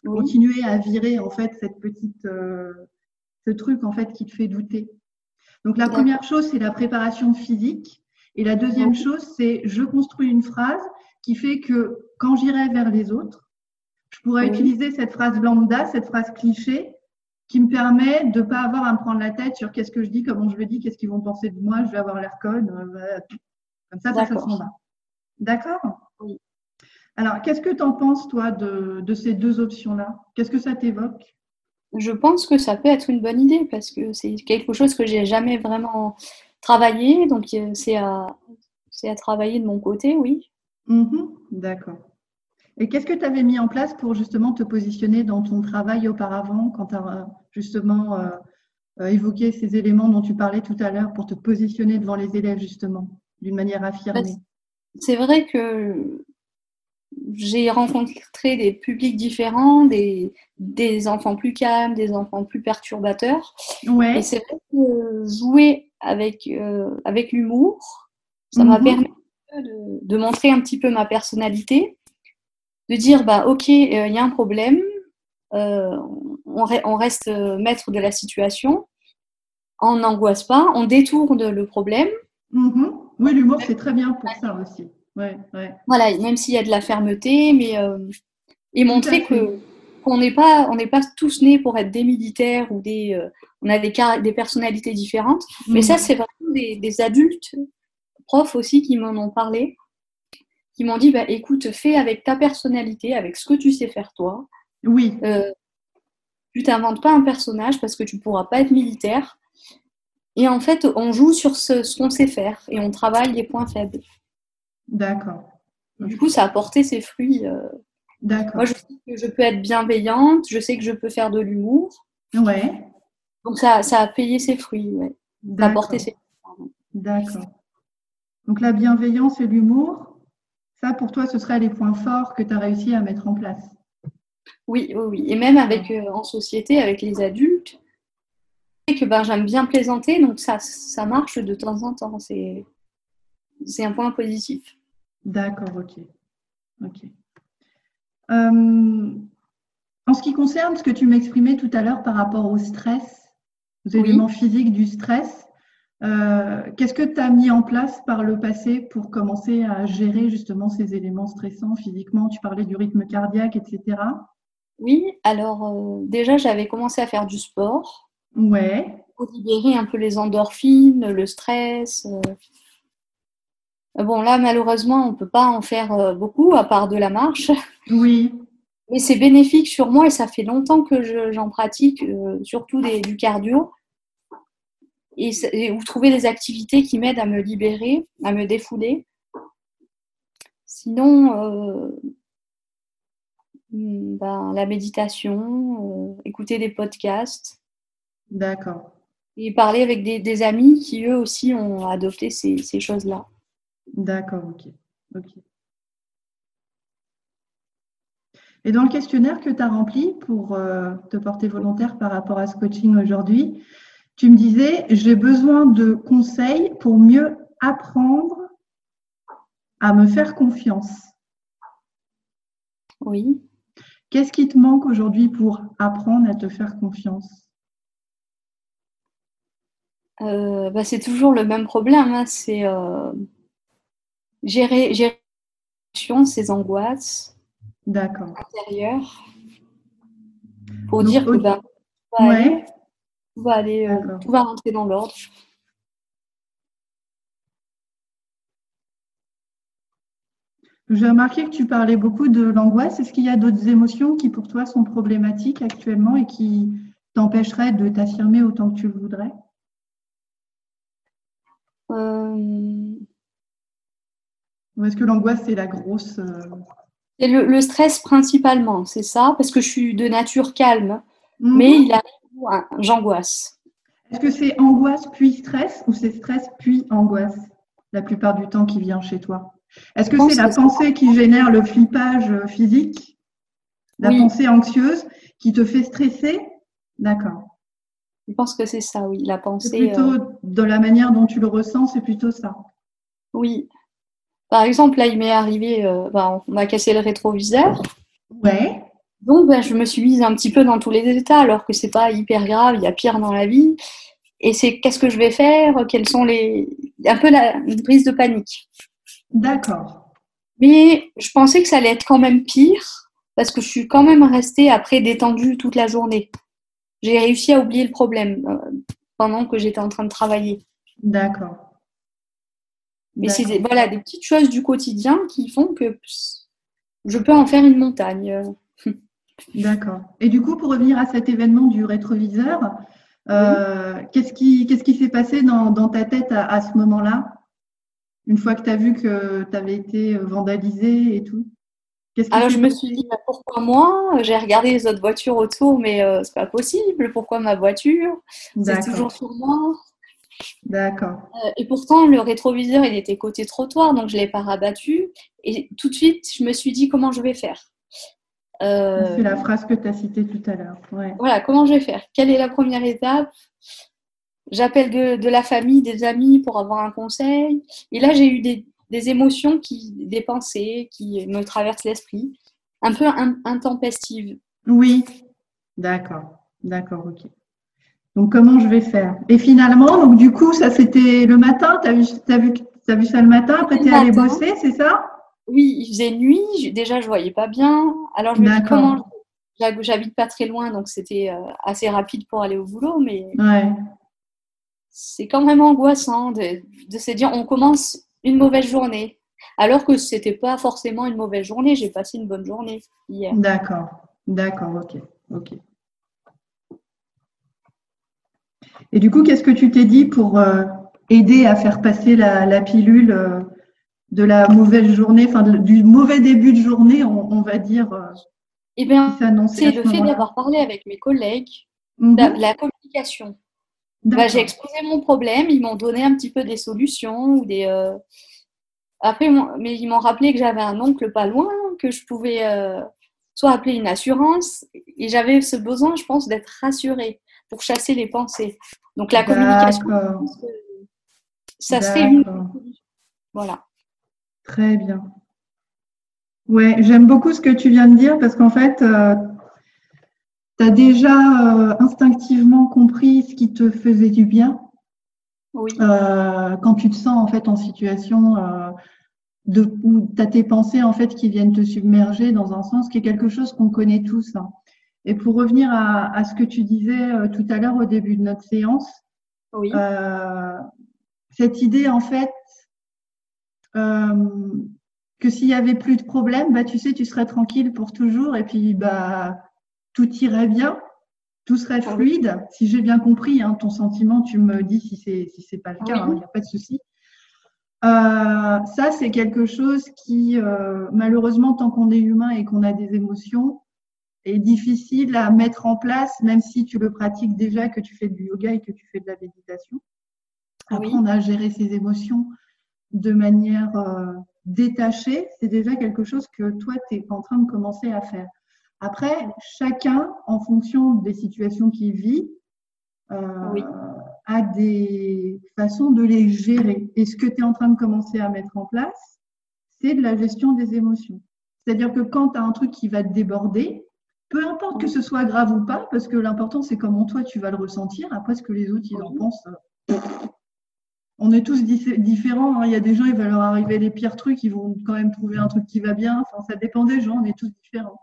continuer à virer en fait cette petite, euh, ce truc en fait qui te fait douter. Donc la première chose, c'est la préparation physique. Et la deuxième chose, c'est je construis une phrase qui fait que quand j'irai vers les autres, je pourrais utiliser cette phrase lambda, cette phrase cliché, qui me permet de ne pas avoir à me prendre la tête sur qu'est-ce que je dis, comment je le dis, qu'est-ce qu'ils vont penser de moi, je vais avoir l'air conne. Euh, comme ça, ça, s'en va. D'accord? Oui. Alors, qu'est-ce que tu en penses, toi, de, de ces deux options-là? Qu'est-ce que ça t'évoque? Je pense que ça peut être une bonne idée parce que c'est quelque chose que j'ai jamais vraiment travaillé. Donc, euh, c'est à, à travailler de mon côté, oui. Mm-hmm. D'accord. Et qu'est-ce que tu avais mis en place pour justement te positionner dans ton travail auparavant, quand tu as justement euh, euh, évoqué ces éléments dont tu parlais tout à l'heure, pour te positionner devant les élèves justement, d'une manière affirmée? C'est vrai que j'ai rencontré des publics différents, des, des, enfants plus calmes, des enfants plus perturbateurs. Ouais. Et c'est vrai que jouer avec, euh, avec l'humour, ça m'a mhm. permis de, de, montrer un petit peu ma personnalité de dire bah ok, il euh, y a un problème, euh, on, reste euh, maître de la situation, on n'angoisse pas, on détourne le problème. Mm-hmm. Oui, l'humour c'est très bien pour ça aussi. Voilà, même s'il y a de la fermeté, mais et montrer que qu'on n'est pas on n'est pas tous nés pour être des militaires ou des on a des des personnalités différentes. Mais ça mm-hmm. c'est vraiment des, des adultes profs aussi qui m'en ont parlé qui m'ont dit bah, écoute, fais avec ta personnalité, avec ce que tu sais faire toi. Oui. Euh, tu t'inventes pas un personnage parce que tu pourras pas être militaire. Et en fait, on joue sur ce, qu'on sait faire et on travaille les points faibles. D'accord. Du coup, ça a porté ses fruits. Euh. D'accord. Moi, je sais que je peux être bienveillante, je sais que je peux faire de l'humour. Ouais. Donc, ça, ça a payé ses fruits. Ouais. Ça a porté ses fruits. D'accord. Donc, la bienveillance et l'humour, ça, pour toi, ce seraient les points forts que tu as réussi à mettre en place. Oui, oui, oui. Et même avec euh, en société, avec les adultes, que ben, j'aime bien plaisanter, donc ça, ça marche de temps en temps. C'est, c'est un point positif. D'accord, ok. Euh, en ce qui concerne ce que tu m'exprimais tout à l'heure par rapport au stress, aux éléments physiques du stress, euh, qu'est-ce que tu as mis en place par le passé pour commencer à gérer justement ces éléments stressants physiquement? Tu parlais du rythme cardiaque, etc. Oui, alors euh, déjà j'avais commencé à faire du sport. Ouais. Pour libérer un peu les endorphines, le stress. Euh. Bon, là, malheureusement, on ne peut pas en faire beaucoup à part de la marche. <laughs> Oui. Mais c'est bénéfique sur moi et ça fait longtemps que j'en pratique, surtout du cardio et, ou trouver des activités qui m'aident à me libérer, à me défouler. Sinon, euh, hmm, ben, la méditation, euh, écouter des podcasts. D'accord. Et parler avec des, amis qui, eux aussi, ont adopté ces, choses-là. D'accord, ok. ok. Et dans le questionnaire que tu as rempli pour euh, te porter volontaire par rapport à ce coaching aujourd'hui, tu me disais, j'ai besoin de conseils pour mieux apprendre à me faire confiance. Oui. Qu'est-ce qui te manque aujourd'hui pour apprendre à te faire confiance? Euh, bah, C'est toujours le même problème. Hein. C'est, euh, gérer, gérer ces angoisses intérieures pour dire que bah, va aller, tout va, aller, euh, tout va rentrer dans l'ordre. J'ai remarqué que tu parlais beaucoup de l'angoisse. Est-ce qu'il y a d'autres émotions qui pour toi sont problématiques actuellement et qui t'empêcheraient de t'affirmer autant que tu le voudrais? Euh... Ou est-ce que l'angoisse, c'est la grosse... Euh, c'est le, stress principalement, c'est ça, parce que je suis de nature calme, mhm. mais il arrive j'angoisse. Est-ce que c'est angoisse puis stress ou c'est stress puis angoisse la plupart du temps qui vient chez toi? Est-ce que c'est la pensée qui génère le flippage physique? La pensée anxieuse qui te fait stresser? D'accord. Je pense que c'est ça, oui. La pensée. Plutôt euh, de la manière dont tu le ressens, c'est plutôt ça. Oui. Par exemple, là, il m'est arrivé, euh, bah, on m'a cassé le rétroviseur. Ouais. Donc, bah, je me suis mise un petit peu dans tous les états, alors que c'est pas hyper grave, il y a pire dans la vie. Et c'est qu'est-ce que je vais faire? Quelles sont les. Un peu la une prise de panique. D'accord. Mais je pensais que ça allait être quand même pire parce que je suis quand même restée après détendue toute la journée. J'ai réussi à oublier le problème euh, pendant que j'étais en train de travailler. D'accord. Mais c'est des, voilà, des petites choses du quotidien qui font que je peux en faire une montagne. D'accord. Et du coup, pour revenir à cet événement du rétroviseur, euh, qu'est-ce qui qu'est-ce qui s'est passé dans, ta tête à ce moment-là une fois que tu as vu que tu avais été vandalisé et tout? Alors je me suis dit bah, pourquoi moi? J'ai regardé les autres voitures autour, mais euh, c'est pas possible. Pourquoi ma voiture? C'est toujours sur moi. D'accord. Euh, et pourtant, le rétroviseur, il était côté trottoir, donc je ne l'ai pas rabattu. Et tout de suite, je me suis dit comment je vais faire? Euh, c'est la phrase que tu as citée tout à l'heure. Voilà, comment je vais faire? Quelle est la première étape? J'appelle de, la famille, des amis pour avoir un conseil. Et là, j'ai eu des, émotions, qui, des pensées qui me traversent l'esprit, un peu intempestives. Oui, d'accord, d'accord, ok. Donc, comment je vais faire? Et finalement, donc du coup, ça c'était le matin, tu as, vu, as, as vu ça le matin, après tu es allé bosser, c'est ça? Oui, il faisait nuit, déjà je voyais pas bien. Alors je me dis comment. J'habite pas très loin, donc c'était euh, assez rapide pour aller au boulot, mais. Ouais c'est quand même angoissant de, se dire on commence une mauvaise journée. Alors que ce n'était pas forcément une mauvaise journée, j'ai passé une bonne journée hier. D'accord, d'accord, ok, ok. Et du coup, qu'est-ce que tu t'es dit pour euh, aider à faire passer la, pilule euh, de la mauvaise journée, enfin du mauvais début de journée, on, va dire euh, Eh bien, c'est le fait d'avoir parlé avec mes collègues, mhm. la communication. Bah, j'ai exposé mon problème, ils m'ont donné un petit peu des solutions ou des. Euh, après, mais ils m'ont rappelé que j'avais un oncle pas loin, que je pouvais euh, soit appeler une assurance, et j'avais ce besoin, je pense, d'être rassurée pour chasser les pensées. Donc la communication, ça serait une. Voilà. Très bien. Ouais, j'aime beaucoup ce que tu viens de dire parce qu'en fait, euh, tu as déjà euh, instinctivement compris ce qui te faisait du bien. Oui. Euh, quand tu te sens en fait en situation de, où tu as tes pensées en fait qui viennent te submerger dans un sens qui est quelque chose qu'on connaît tous. Hein. Et pour revenir à, à, ce que tu disais tout à l'heure au début de notre séance, oui. cette idée en fait que s'il y avait plus de problèmes, bah tu sais, tu serais tranquille pour toujours et puis bah tout irait bien, tout serait ah fluide. Si j'ai bien compris hein, ton sentiment, tu me dis si c'est si c'est pas le cas, il n'y hein, a pas de souci. Euh, ça, c'est quelque chose qui, euh, malheureusement, tant qu'on est humain et qu'on a des émotions, est difficile à mettre en place, même si tu le pratiques déjà, que tu fais du yoga et que tu fais de la méditation. Apprendre à gérer ses émotions de manière euh, détachée, c'est déjà quelque chose que toi, tu es en train de commencer à faire. Après, chacun, en fonction des situations qu'il vit, euh, a des façons de les gérer. Et ce que tu es en train de commencer à mettre en place, c'est de la gestion des émotions. C'est-à-dire que quand tu as un truc qui va te déborder, peu importe que ce soit grave ou pas, parce que l'important c'est comment toi tu vas le ressentir. Après, ce que les autres ils en pensent, euh, on est tous différents. Hein. Il y a des gens, il va leur arriver les pires trucs, ils vont quand même trouver un truc qui va bien. Enfin, ça dépend des gens, on est tous différents.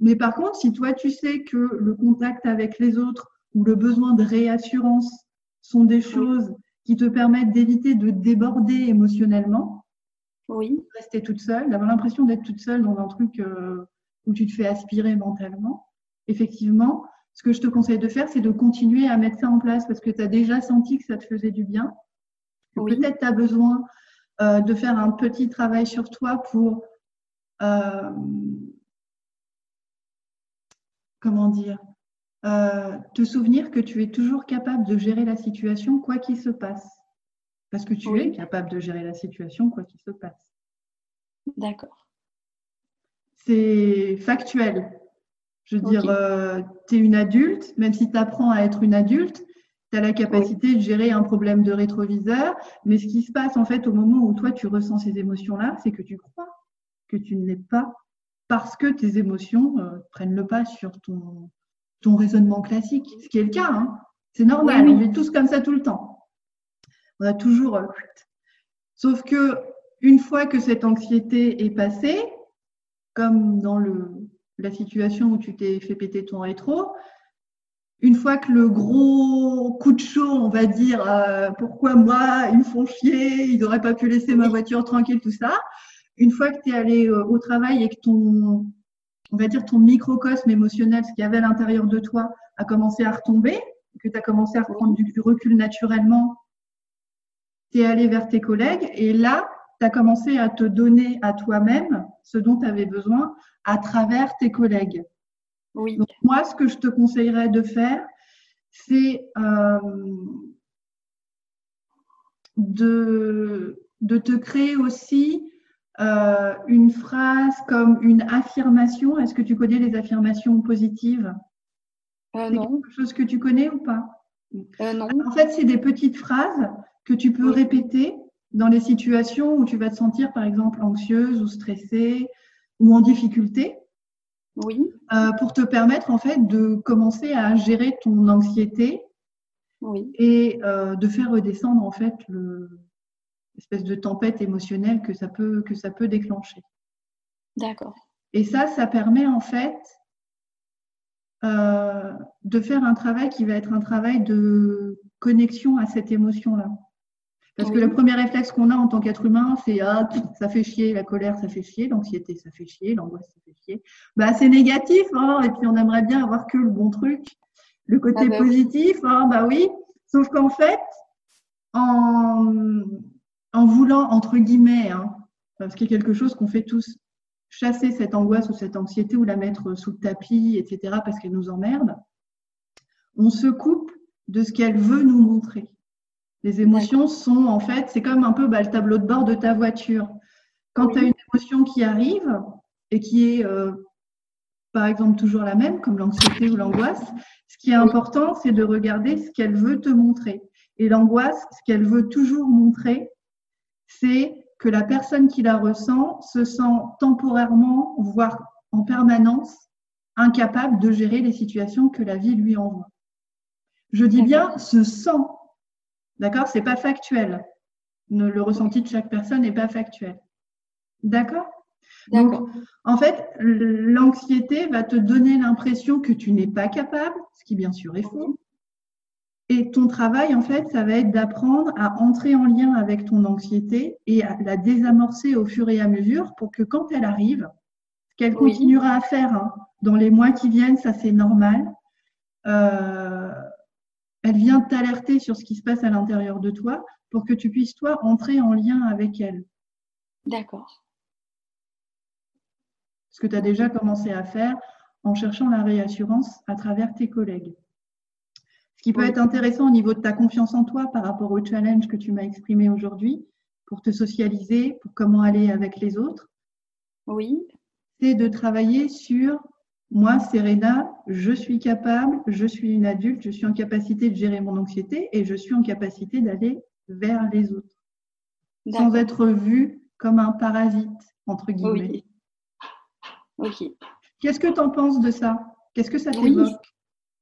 Mais par contre, si toi, tu sais que le contact avec les autres ou le besoin de réassurance sont des choses qui te permettent d'éviter de déborder émotionnellement, oui. rester toute seule, d'avoir l'impression d'être toute seule dans un truc euh, où tu te fais aspirer mentalement, effectivement, ce que je te conseille de faire, c'est de continuer à mettre ça en place parce que tu as déjà senti que ça te faisait du bien. Peut-être tu as besoin euh, de faire un petit travail sur toi pour, euh, comment dire, euh, te souvenir que tu es toujours capable de gérer la situation quoi qu'il se passe. Parce que tu es capable de gérer la situation quoi qu'il se passe. D'accord. C'est factuel. Je veux dire, tu es une adulte, même si tu apprends à être une adulte, tu as la capacité de gérer un problème de rétroviseur. Mais ce qui se passe en fait au moment où toi tu ressens ces émotions-là, c'est que tu crois que tu ne l'es pas parce que tes émotions euh, prennent le pas sur ton, ton raisonnement classique, ce qui est le cas. Hein. C'est normal, on vit tous comme ça tout le temps. On a toujours. Euh, sauf que une fois que cette anxiété est passée, comme dans le, la situation où tu t'es fait péter ton rétro, une fois que le gros coup de chaud, on va dire, euh, pourquoi moi, ils me font chier, ils n'auraient pas pu laisser ma voiture tranquille, tout ça, une fois que tu es allé euh, au travail et que ton, on va dire, ton microcosme émotionnel, ce qu'il y avait à l'intérieur de toi, a commencé à retomber, que tu as commencé à reprendre du recul naturellement, tu es allé vers tes collègues et là, tu as commencé à te donner à toi-même ce dont tu avais besoin à travers tes collègues. Oui. Donc, moi, ce que je te conseillerais de faire, c'est euh, de, de te créer aussi euh, une phrase comme une affirmation. Est-ce que tu connais les affirmations positives? Euh, Non. quelque chose que tu connais ou pas? Euh, Non. En fait, c'est des petites phrases que tu peux répéter dans les situations où tu vas te sentir, par exemple, anxieuse ou stressée ou en difficulté. Oui. pour te permettre, en fait, de commencer à gérer ton anxiété oui. et de faire redescendre, en fait, le, espèce de tempête émotionnelle que ça peut, que ça peut déclencher. D'accord. Et ça, ça permet en fait euh, de faire un travail qui va être un travail de connexion à cette émotion-là. Parce que le premier réflexe qu'on a en tant qu'être humain, c'est ah, ça fait chier, la colère, ça fait chier, l'anxiété, ça fait chier, l'angoisse, ça fait chier. Bah, c'est négatif, hein, et puis on aimerait bien avoir que le bon truc, le côté ah bah positif, hein, bah oui. Sauf qu'en fait, en, en voulant, entre guillemets, hein, parce qu'il y a quelque chose qu'on fait tous, chasser cette angoisse ou cette anxiété ou la mettre sous le tapis, etc., parce qu'elle nous emmerde, on se coupe de ce qu'elle veut nous montrer. Les émotions sont, en fait, c'est comme un peu bah, le tableau de bord de ta voiture. Quand tu as une émotion qui arrive et qui est, euh, par exemple, toujours la même, comme l'anxiété ou l'angoisse, ce qui est important, c'est de regarder ce qu'elle veut te montrer. Et l'angoisse, ce qu'elle veut toujours montrer, c'est que la personne qui la ressent se sent temporairement, voire en permanence, incapable de gérer les situations que la vie lui envoie. Je dis bien se sent. D'accord? C'est pas factuel. Le ressenti de chaque personne n'est pas factuel. D'accord? Donc, en fait, l'anxiété va te donner l'impression que tu n'es pas capable, ce qui bien sûr est faux, et ton travail, en fait, ça va être d'apprendre à entrer en lien avec ton anxiété et à la désamorcer au fur et à mesure pour que quand elle arrive, ce qu'elle continuera à faire hein, dans les mois qui viennent, ça c'est normal, euh, elle vient t'alerter sur ce qui se passe à l'intérieur de toi pour que tu puisses, toi, entrer en lien avec elle. D'accord. Ce que tu as déjà commencé à faire en cherchant la réassurance à travers tes collègues qui peut être intéressant au niveau de ta confiance en toi par rapport au challenge que tu m'as exprimé aujourd'hui, pour te socialiser, pour comment aller avec les autres. Oui. C'est de travailler sur moi, Serena, je suis capable, je suis une adulte, je suis en capacité de gérer mon anxiété et je suis en capacité d'aller vers les autres. Sans être vue comme un parasite, entre guillemets. Oui. Ok. Qu'est-ce que tu en penses de ça? Qu'est-ce que ça t'évoque?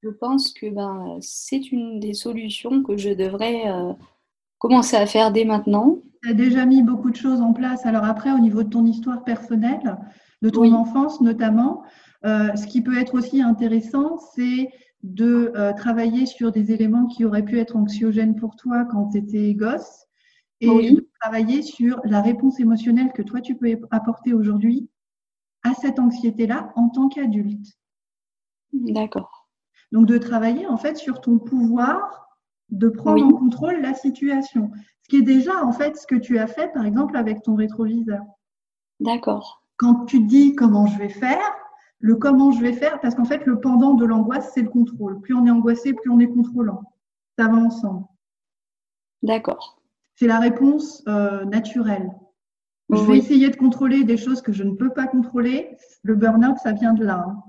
je pense que ben, c'est une des solutions que je devrais euh, commencer à faire dès maintenant. Tu as déjà mis beaucoup de choses en place. Alors après, au niveau de ton histoire personnelle, de ton enfance notamment, euh, ce qui peut être aussi intéressant, c'est de euh, travailler sur des éléments qui auraient pu être anxiogènes pour toi quand tu étais gosse et de travailler sur la réponse émotionnelle que toi tu peux apporter aujourd'hui à cette anxiété-là en tant qu'adulte. D'accord. Donc de travailler en fait sur ton pouvoir de prendre en contrôle la situation. Ce qui est déjà en fait ce que tu as fait par exemple avec ton rétroviseur. D'accord. Quand tu dis comment je vais faire, le comment je vais faire, parce qu'en fait le pendant de l'angoisse c'est le contrôle. Plus on est angoissé, plus on est contrôlant. Ça va ensemble. D'accord. C'est la réponse euh, naturelle. Je vais essayer de contrôler des choses que je ne peux pas contrôler. Le burn-out, ça vient de là. Hein.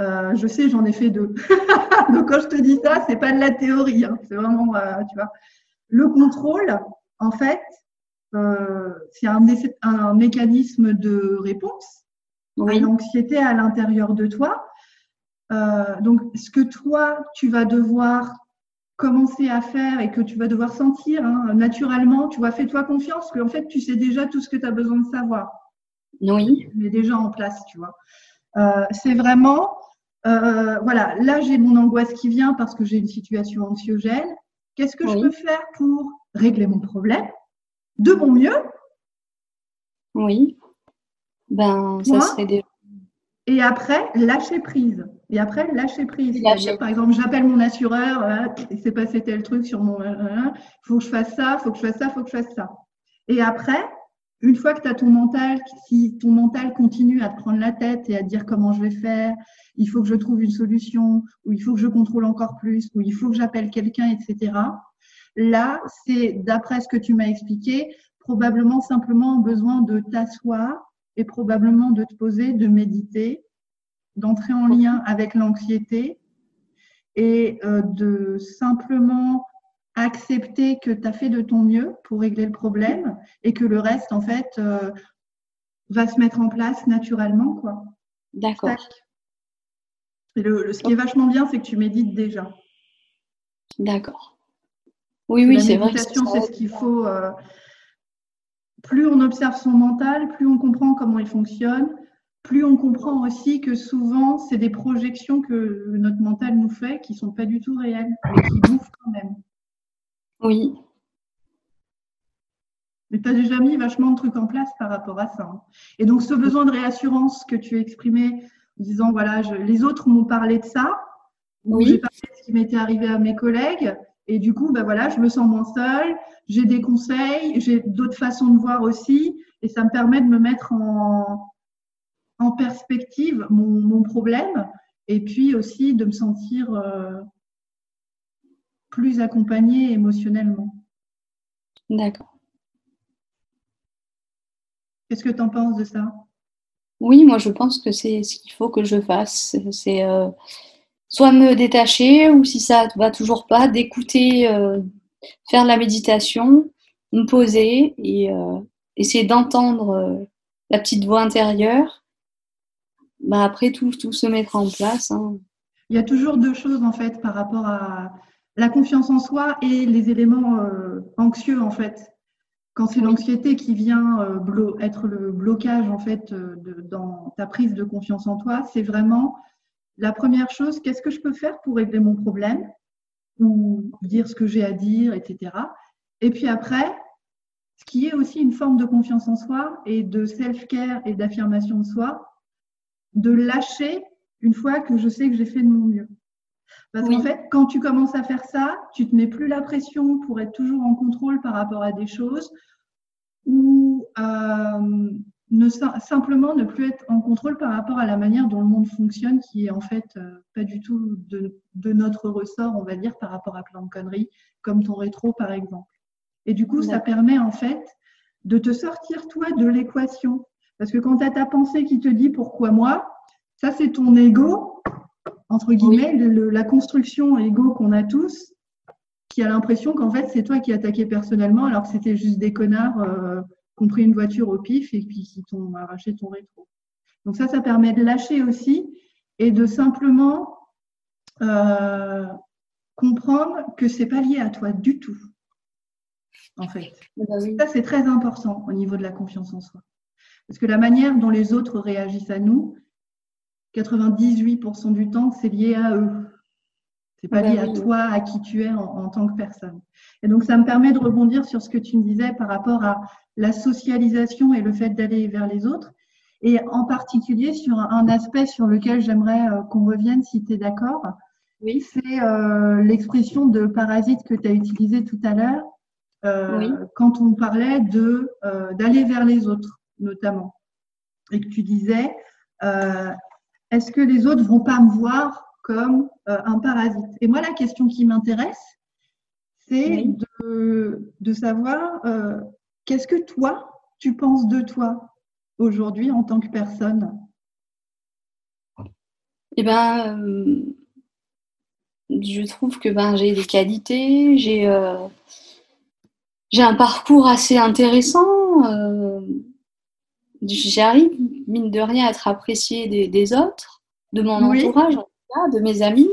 Euh, je sais, j'en ai fait deux. <laughs> Donc quand je te dis ça, c'est pas de la théorie, hein. c'est vraiment, euh, tu vois. Le contrôle, en fait, c'est un, un, mécanisme de réponse à l'anxiété à l'intérieur de toi. donc, ce que toi, tu vas devoir commencer à faire et que tu vas devoir sentir hein, naturellement, tu vois, fais-toi confiance, que en fait, tu sais déjà tout ce que tu as besoin de savoir. Oui. Mais déjà en place, tu vois. c'est vraiment euh, voilà, là j'ai mon angoisse qui vient parce que j'ai une situation anxiogène. Qu'est-ce que je peux faire pour régler mon problème? De mon mieux? Oui. Ben, ça serait des... Et après, lâcher prise. Et après, lâcher prise. Par exemple, j'appelle mon assureur, euh, il s'est passé tel truc sur mon. Il euh, faut que je fasse ça, il faut que je fasse ça, il faut que je fasse ça. Et après, une fois que tu as ton mental, si ton mental continue à te prendre la tête et à te dire comment je vais faire, il faut que je trouve une solution, ou il faut que je contrôle encore plus, ou il faut que j'appelle quelqu'un, etc. Là, c'est, d'après ce que tu m'as expliqué, probablement simplement besoin de t'asseoir et probablement de te poser, de méditer, d'entrer en lien avec l'anxiété et euh, de simplement accepter que tu as fait de ton mieux pour régler le problème et que le reste, en fait, euh, va se mettre en place naturellement. quoi. D'accord. Le, ce qui est vachement bien, c'est que tu médites déjà. D'accord. Oui, oui, c'est vrai. La méditation, c'est ce qu'il faut. Euh, plus on observe son mental, plus on comprend comment il fonctionne, plus on comprend aussi que souvent, c'est des projections que notre mental nous fait qui ne sont pas du tout réelles, mais qui bouffent quand même. Oui. Mais tu as déjà mis vachement de trucs en place par rapport à ça. Hein. Et donc, ce besoin de réassurance que tu exprimais en disant, voilà, les autres m'ont parlé de ça, oui. j'ai parlé de ce qui m'était arrivé à mes collègues, et du coup, ben voilà, je me sens moins seule, j'ai des conseils, j'ai d'autres façons de voir aussi, et ça me permet de me mettre en, en perspective mon, problème, et puis aussi de me sentir euh, plus accompagné émotionnellement. D'accord. Qu'est-ce que tu en penses de ça? Oui, moi je pense que c'est ce qu'il faut que je fasse. C'est euh, soit me détacher ou si ça ne va toujours pas, d'écouter, euh, faire de la méditation, me poser et euh, essayer d'entendre la petite voix intérieure. Bah, après, tout, tout se mettra en place. Hein. Il y a toujours deux choses en fait par rapport à la confiance en soi et les éléments euh, anxieux en fait. Quand c'est l'anxiété qui vient euh, être le blocage en fait euh, dans ta prise de confiance en toi, c'est vraiment la première chose, qu'est-ce que je peux faire pour régler mon problème ou dire ce que j'ai à dire, etc. Et puis après, ce qui est aussi une forme de confiance en soi et de self-care et d'affirmation de soi, de lâcher une fois que je sais que j'ai fait de mon mieux. Parce qu'en fait, quand tu commences à faire ça, tu te mets plus la pression pour être toujours en contrôle par rapport à des choses ou euh, ne, simplement ne plus être en contrôle par rapport à la manière dont le monde fonctionne, qui est en fait euh, pas du tout de, notre ressort, on va dire, par rapport à plein de conneries, comme ton rétro par exemple. Et du coup, ça permet en fait de te sortir toi de l'équation. Parce que quand tu as ta pensée qui te dit pourquoi moi, ça c'est ton ego entre guillemets, la construction égo qu'on a tous, qui a l'impression qu'en fait, c'est toi qui attaqué personnellement, alors que c'était juste des connards euh, ont pris une voiture au pif et puis qui t'ont arraché ton rétro. Donc ça, ça permet de lâcher aussi et de simplement euh, comprendre que c'est pas lié à toi du tout. en fait. Eh ben Ça, c'est très important au niveau de la confiance en soi. Parce que la manière dont les autres réagissent à nous, 98% du temps, c'est lié à eux. C'est pas ben lié à toi, à qui tu es en, tant que personne. Et donc, ça me permet de rebondir sur ce que tu me disais par rapport à la socialisation et le fait d'aller vers les autres. Et en particulier sur un aspect sur lequel j'aimerais euh, qu'on revienne, si tu es d'accord. Oui. C'est euh, l'expression de parasite que tu as utilisée tout à l'heure euh, quand on parlait de d'aller vers les autres, notamment. Et que tu disais, est-ce que les autres vont pas me voir comme un parasite. Et moi, la question qui m'intéresse, c'est de, de, savoir qu'est-ce que toi, tu penses de toi aujourd'hui en tant que personne? Eh ben, euh, je trouve que ben, j'ai des qualités, j'ai euh, j'ai un parcours assez intéressant. Euh, j'arrive, mine de rien, à être appréciée des, autres, de mon entourage, de mes amis.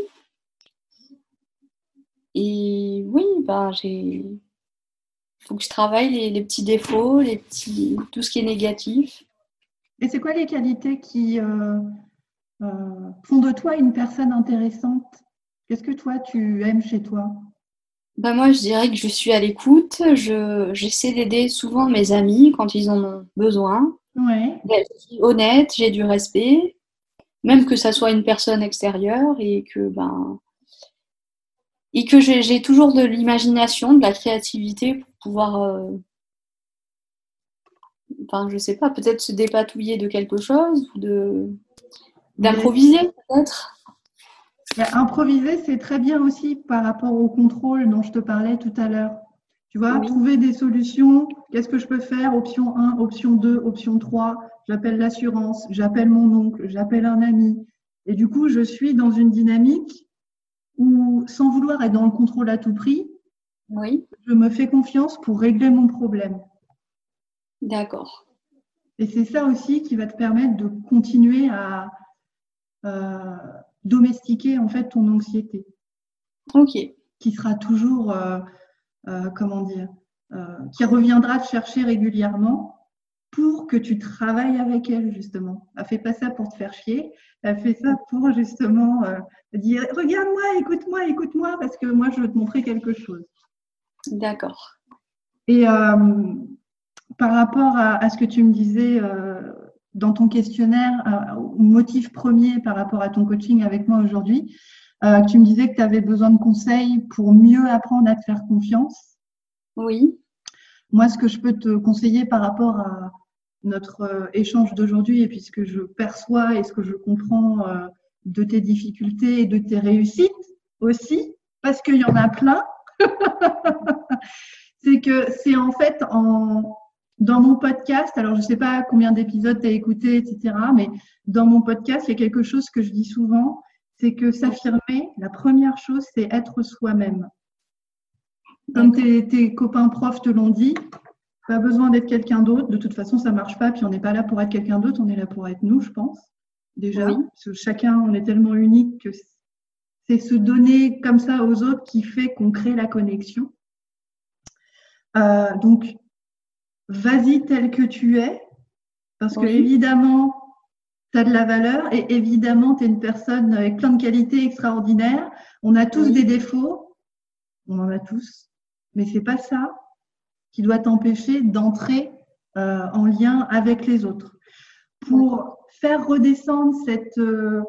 Et oui, ben, j'ai. Il faut que je travaille les, les, petits défauts, les petits, tout ce qui est négatif. Et c'est quoi les qualités qui euh, euh, font de toi une personne intéressante? Qu'est-ce que toi, tu aimes chez toi? Bah moi, je dirais que je suis à l'écoute. j'essaie d'aider souvent mes amis quand ils en ont besoin. Ouais. Je suis honnête, j'ai du respect, même que ça soit une personne extérieure et que ben et que j'ai, toujours de l'imagination, de la créativité pour pouvoir euh, enfin, sais pas, peut-être se dépatouiller de quelque chose de d'improviser peut-être. Improviser, c'est très bien aussi par rapport au contrôle dont je te parlais tout à l'heure. Tu vois, trouver des solutions. Qu'est-ce que je peux faire? Option 1, option 2, option 3. J'appelle l'assurance, j'appelle mon oncle, j'appelle un ami. Et du coup, je suis dans une dynamique où, sans vouloir être dans le contrôle à tout prix, oui. je me fais confiance pour régler mon problème. D'accord. Et c'est ça aussi qui va te permettre de continuer à domestiquer en fait ton anxiété. Ok. Qui sera toujours, euh, euh, comment dire, euh, qui reviendra te chercher régulièrement pour que tu travailles avec elle justement. Elle fait pas ça pour te faire chier, elle fait ça pour justement dire regarde-moi, écoute-moi, écoute-moi parce que moi je veux te montrer quelque chose. D'accord. Et par rapport à, ce que tu me disais euh, dans ton questionnaire, euh, au motif premier par rapport à ton coaching avec moi aujourd'hui, euh, tu me disais que tu avais besoin de conseils pour mieux apprendre à te faire confiance. Oui. Moi, ce que je peux te conseiller par rapport à notre échange d'aujourd'hui et puis ce que je perçois et ce que je comprends de tes difficultés et de tes réussites aussi, parce qu'il y en a plein, <laughs> c'est que c'est en fait en, dans mon podcast, alors je ne sais pas combien d'épisodes tu as écouté, etc., mais dans mon podcast, il y a quelque chose que je dis souvent, c'est que s'affirmer, la première chose, c'est être soi-même. Comme tes, copains profs te l'ont dit, pas besoin d'être quelqu'un d'autre. De toute façon, ça marche pas. Puis on n'est pas là pour être quelqu'un d'autre, on est là pour être nous, je pense. Déjà, parce que chacun, on est tellement unique que c'est se donner comme ça aux autres qui fait qu'on crée la connexion. Euh, donc, vas-y tel que tu es, parce que évidemment, tu as de la valeur et évidemment, tu es une personne avec plein de qualités extraordinaires. On a tous des défauts, on en a tous, mais c'est pas ça qui doit t'empêcher d'entrer euh, en lien avec les autres. Pour faire redescendre cette euh,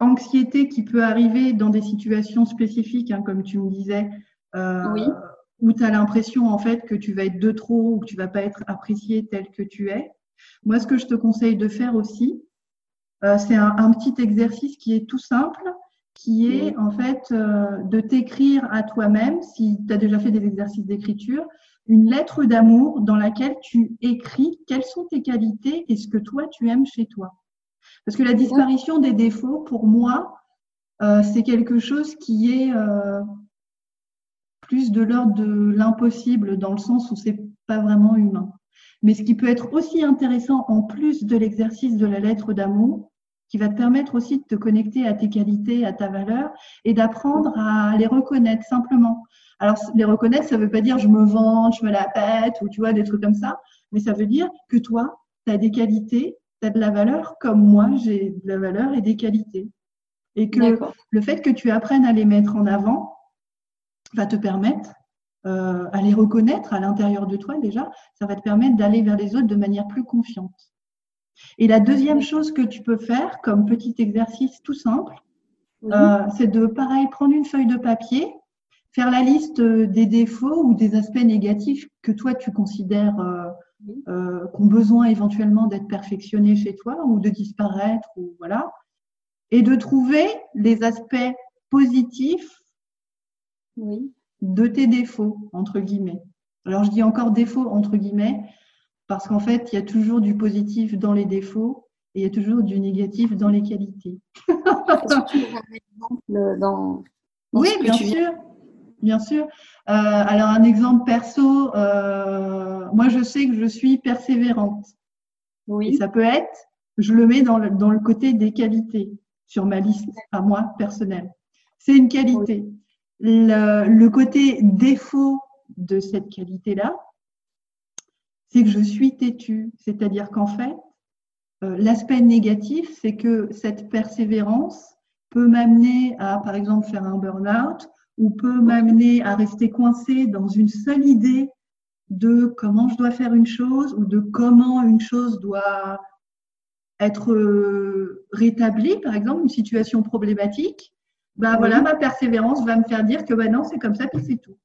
anxiété qui peut arriver dans des situations spécifiques, hein, comme tu me disais, euh, oui où tu as l'impression en fait que tu vas être de trop ou que tu vas pas être apprécié tel que tu es. Moi, ce que je te conseille de faire aussi, euh, c'est un, petit exercice qui est tout simple, qui est en fait euh, de t'écrire à toi-même, si tu as déjà fait des exercices d'écriture, une lettre d'amour dans laquelle tu écris quelles sont tes qualités et ce que toi tu aimes chez toi. Parce que la disparition des défauts, pour moi, euh, c'est quelque chose qui est plus de l'ordre de l'impossible dans le sens où c'est pas vraiment humain. Mais ce qui peut être aussi intéressant en plus de l'exercice de la lettre d'amour, qui va te permettre aussi de te connecter à tes qualités, à ta valeur et d'apprendre à les reconnaître simplement. Alors, les reconnaître, ça ne veut pas dire je me vante, je me la pète ou tu vois, des trucs comme ça, mais ça veut dire que toi, tu as des qualités, tu as de la valeur comme moi, j'ai de la valeur et des qualités. Et que le fait que tu apprennes à les mettre en avant va te permettre euh, à les reconnaître à l'intérieur de toi déjà, ça va te permettre d'aller vers les autres de manière plus confiante. Et la deuxième chose que tu peux faire comme petit exercice tout simple, euh, c'est de, pareil, prendre une feuille de papier, faire la liste des défauts ou des aspects négatifs que toi tu considères euh, euh ont besoin éventuellement d'être perfectionnés chez toi ou de disparaître ou voilà, et de trouver les aspects positifs de tes défauts entre guillemets. Alors je dis encore défauts entre guillemets parce qu'en fait, il y a toujours du positif dans les défauts et il y a toujours du négatif dans les qualités. oui, bien sûr. Bien sûr. Euh, alors, un exemple perso, euh, moi, je sais que je suis persévérante. Oui. Et ça peut être, je le mets dans le, dans le côté des qualités sur ma liste à moi personnelle. C'est une qualité. Le, côté défaut de cette qualité-là, c'est que je suis têtue. C'est-à-dire qu'en fait, euh, l'aspect négatif, c'est que cette persévérance peut m'amener à, par exemple, faire un burn-out ou peut m'amener à rester coincé dans une seule idée de comment je dois faire une chose ou de comment une chose doit être euh, rétablie, par exemple, une situation problématique. Ben voilà, ma persévérance va me faire dire que ben non, c'est comme ça, puis c'est tout.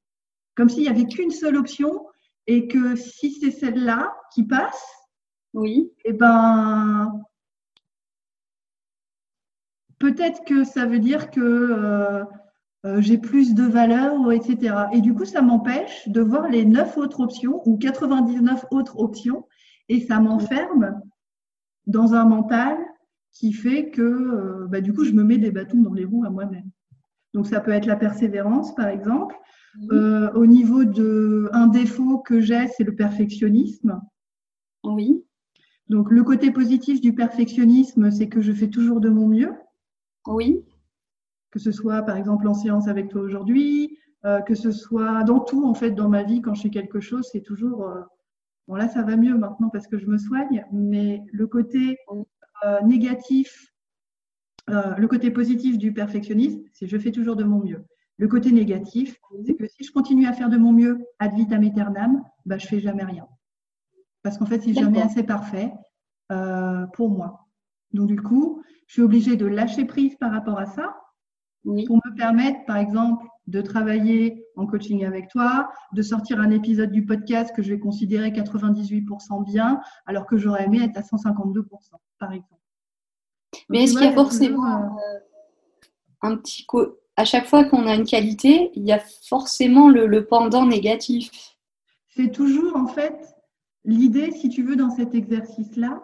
Comme s'il n'y avait qu'une seule option et que si c'est celle-là qui passe, oui. et eh ben peut-être que ça veut dire que euh, euh, j'ai plus de valeur, etc. Et du coup, ça m'empêche de voir les neuf autres options ou 99 autres options et ça m'enferme dans un mental qui fait que euh, bah, du coup, je me mets des bâtons dans les roues à moi-même. Donc, ça peut être la persévérance, par exemple. Euh, au niveau de un défaut que j'ai, c'est le perfectionnisme. Oui. Donc le côté positif du perfectionnisme, c'est que je fais toujours de mon mieux. Oui. Que ce soit par exemple en séance avec toi aujourd'hui, euh, que ce soit dans tout en fait dans ma vie quand je fais quelque chose, c'est toujours euh, bon là ça va mieux maintenant parce que je me soigne, mais le côté négatif, le côté positif du perfectionnisme, c'est je fais toujours de mon mieux. Le côté négatif, c'est que si je continue à faire de mon mieux ad vitam aeternam, bah, je fais jamais rien. Parce qu'en fait, c'est jamais assez parfait euh, pour moi. Donc, du coup, je suis obligée de lâcher prise par rapport à ça pour me permettre, par exemple, de travailler en coaching avec toi, de sortir un épisode du podcast que je vais considérer 98% bien, alors que j'aurais aimé être à 152%, par exemple. Mais est-ce qu'il y a forcément euh, un petit, à chaque fois qu'on a une qualité, il y a forcément le, pendant négatif. C'est toujours en fait l'idée, si tu veux, dans cet exercice-là,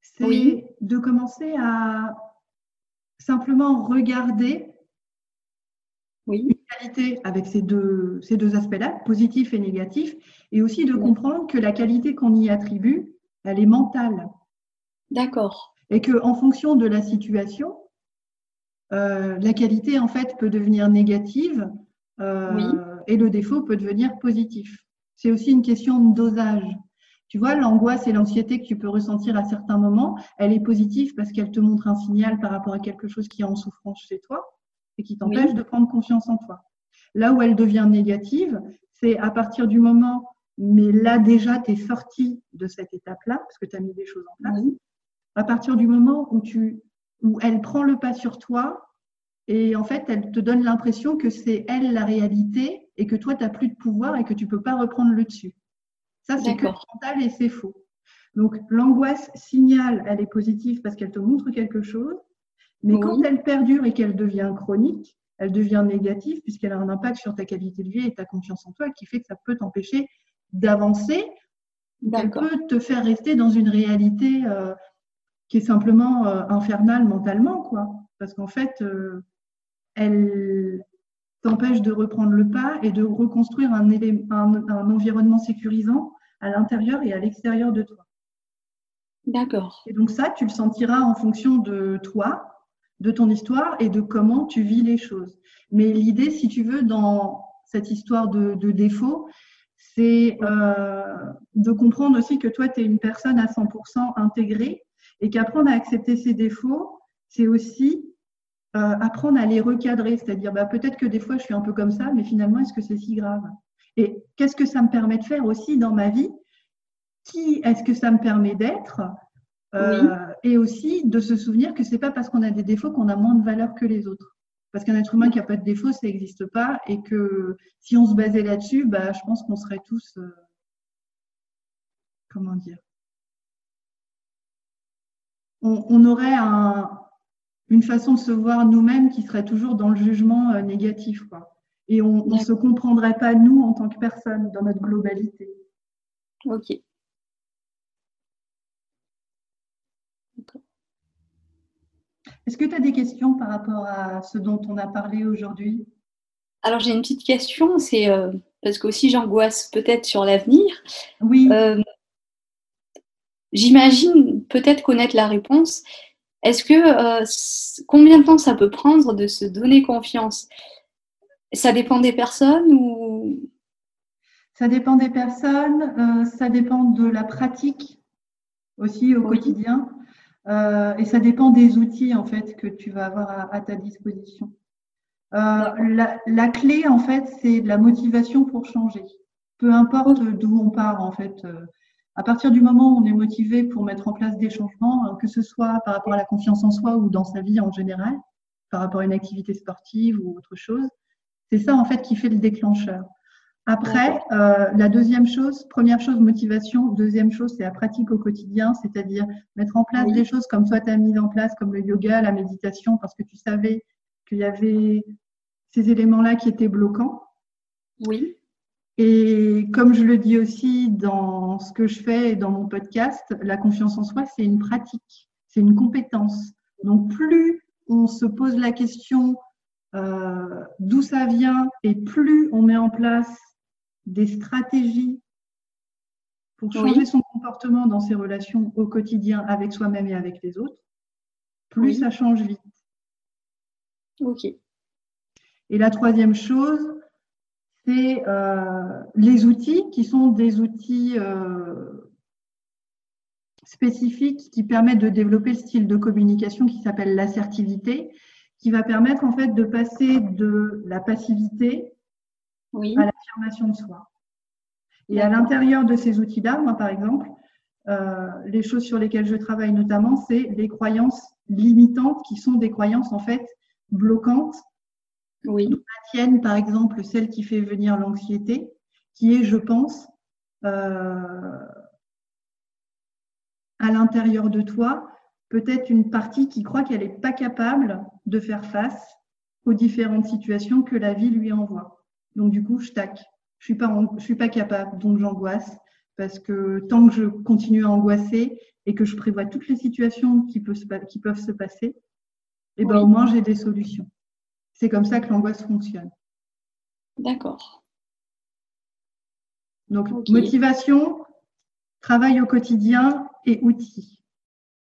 c'est de commencer à simplement regarder une qualité avec ces deux, ces deux aspects-là, positif et négatif, et aussi de comprendre que la qualité qu'on y attribue, elle est mentale. D'accord. Et qu'en fonction de la situation, euh, la qualité en fait peut devenir négative euh, et le défaut peut devenir positif. C'est aussi une question de dosage. Tu vois, l'angoisse et l'anxiété que tu peux ressentir à certains moments, elle est positive parce qu'elle te montre un signal par rapport à quelque chose qui est en souffrance chez toi et qui t'empêche de prendre confiance en toi. Là où elle devient négative, c'est à partir du moment, mais là déjà, tu es sorti de cette étape-là, parce que tu as mis des choses en place, à partir du moment où tu où elle prend le pas sur toi et en fait, elle te donne l'impression que c'est elle la réalité et que toi, tu n'as plus de pouvoir et que tu ne peux pas reprendre le dessus. Ça, c'est que mental et c'est faux. Donc, l'angoisse signale, elle est positive parce qu'elle te montre quelque chose, mais quand elle perdure et qu'elle devient chronique, elle devient négative puisqu'elle a un impact sur ta qualité de vie et ta confiance en toi qui fait que ça peut t'empêcher d'avancer. Elle peut te faire rester dans une réalité euh, qui est simplement euh, infernale mentalement, quoi. Parce qu'en fait, euh, elle t'empêche de reprendre le pas et de reconstruire un, un, un environnement sécurisant à l'intérieur et à l'extérieur de toi. D'accord. Et donc ça, tu le sentiras en fonction de toi, de ton histoire et de comment tu vis les choses. Mais l'idée, si tu veux, dans cette histoire de, de défaut, c'est euh, de comprendre aussi que toi, tu es une personne à 100% intégrée et qu'apprendre à accepter ses défauts, c'est aussi euh, apprendre à les recadrer. C'est-à-dire, bah, peut-être que des fois, je suis un peu comme ça, mais finalement, est-ce que c'est si grave? Et qu'est-ce que ça me permet de faire aussi dans ma vie? Qui est-ce que ça me permet d'être? Euh, Et aussi de se souvenir que c'est pas parce qu'on a des défauts qu'on a moins de valeur que les autres. Parce qu'un être humain qui n'a pas de défaut, ça n'existe pas. Et que si on se basait là-dessus, bah, je pense qu'on serait tous. Euh, comment dire? On, aurait une façon de se voir nous-mêmes qui serait toujours dans le jugement euh, négatif. Quoi. Et on ne se comprendrait pas, nous, en tant que personne, dans notre globalité. Ok. Est-ce que tu as des questions par rapport à ce dont on a parlé aujourd'hui? Alors j'ai une petite question, c'est euh, parce qu'aussi j'angoisse peut-être sur l'avenir. Oui. Euh, j'imagine peut-être connaître la réponse. Est-ce que euh, combien de temps ça peut prendre de se donner confiance? Ça dépend des personnes ou? Ça dépend des personnes, ça dépend de la pratique aussi au quotidien. Euh, et ça dépend des outils en fait que tu vas avoir à, ta disposition. Euh, la, clé en fait, c'est la motivation pour changer. Peu importe d'où on part en fait. Euh, à partir du moment où on est motivé pour mettre en place des changements, que ce soit par rapport à la confiance en soi ou dans sa vie en général, par rapport à une activité sportive ou autre chose, c'est ça en fait qui fait le déclencheur. Après, euh, la deuxième chose, première chose, motivation. Deuxième chose, c'est la pratique au quotidien, c'est-à-dire mettre en place des choses comme toi, tu as mis en place, comme le yoga, la méditation, parce que tu savais qu'il y avait ces éléments-là qui étaient bloquants. Oui. Et comme je le dis aussi dans ce que je fais et dans mon podcast, la confiance en soi, c'est une pratique, c'est une compétence. Donc, plus on se pose la question euh, d'où ça vient et plus on met en place des stratégies pour changer son comportement dans ses relations au quotidien avec soi-même et avec les autres, plus ça change vite. Ok. Et la troisième chose, c'est euh, les outils qui sont des outils euh, spécifiques qui permettent de développer le style de communication qui s'appelle l'assertivité, qui va permettre en fait de passer de la passivité à l'affirmation de soi. Et à l'intérieur de ces outils-là, moi par exemple, euh, les choses sur lesquelles je travaille notamment, c'est les croyances limitantes qui sont des croyances en fait bloquantes. Oui. la tienne, par exemple, celle qui fait venir l'anxiété, qui est, je pense, euh, à l'intérieur de toi, peut-être une partie qui croit qu'elle n'est pas capable de faire face aux différentes situations que la vie lui envoie. Donc du coup, je tac. Je suis pas, je suis pas capable, donc j'angoisse parce que tant que je continue à angoisser et que je prévois toutes les situations qui peuvent se, qui peuvent se passer, et eh ben au moins j'ai des solutions. C'est comme ça que l'angoisse fonctionne. D'accord. Donc motivation, travail au quotidien et outils.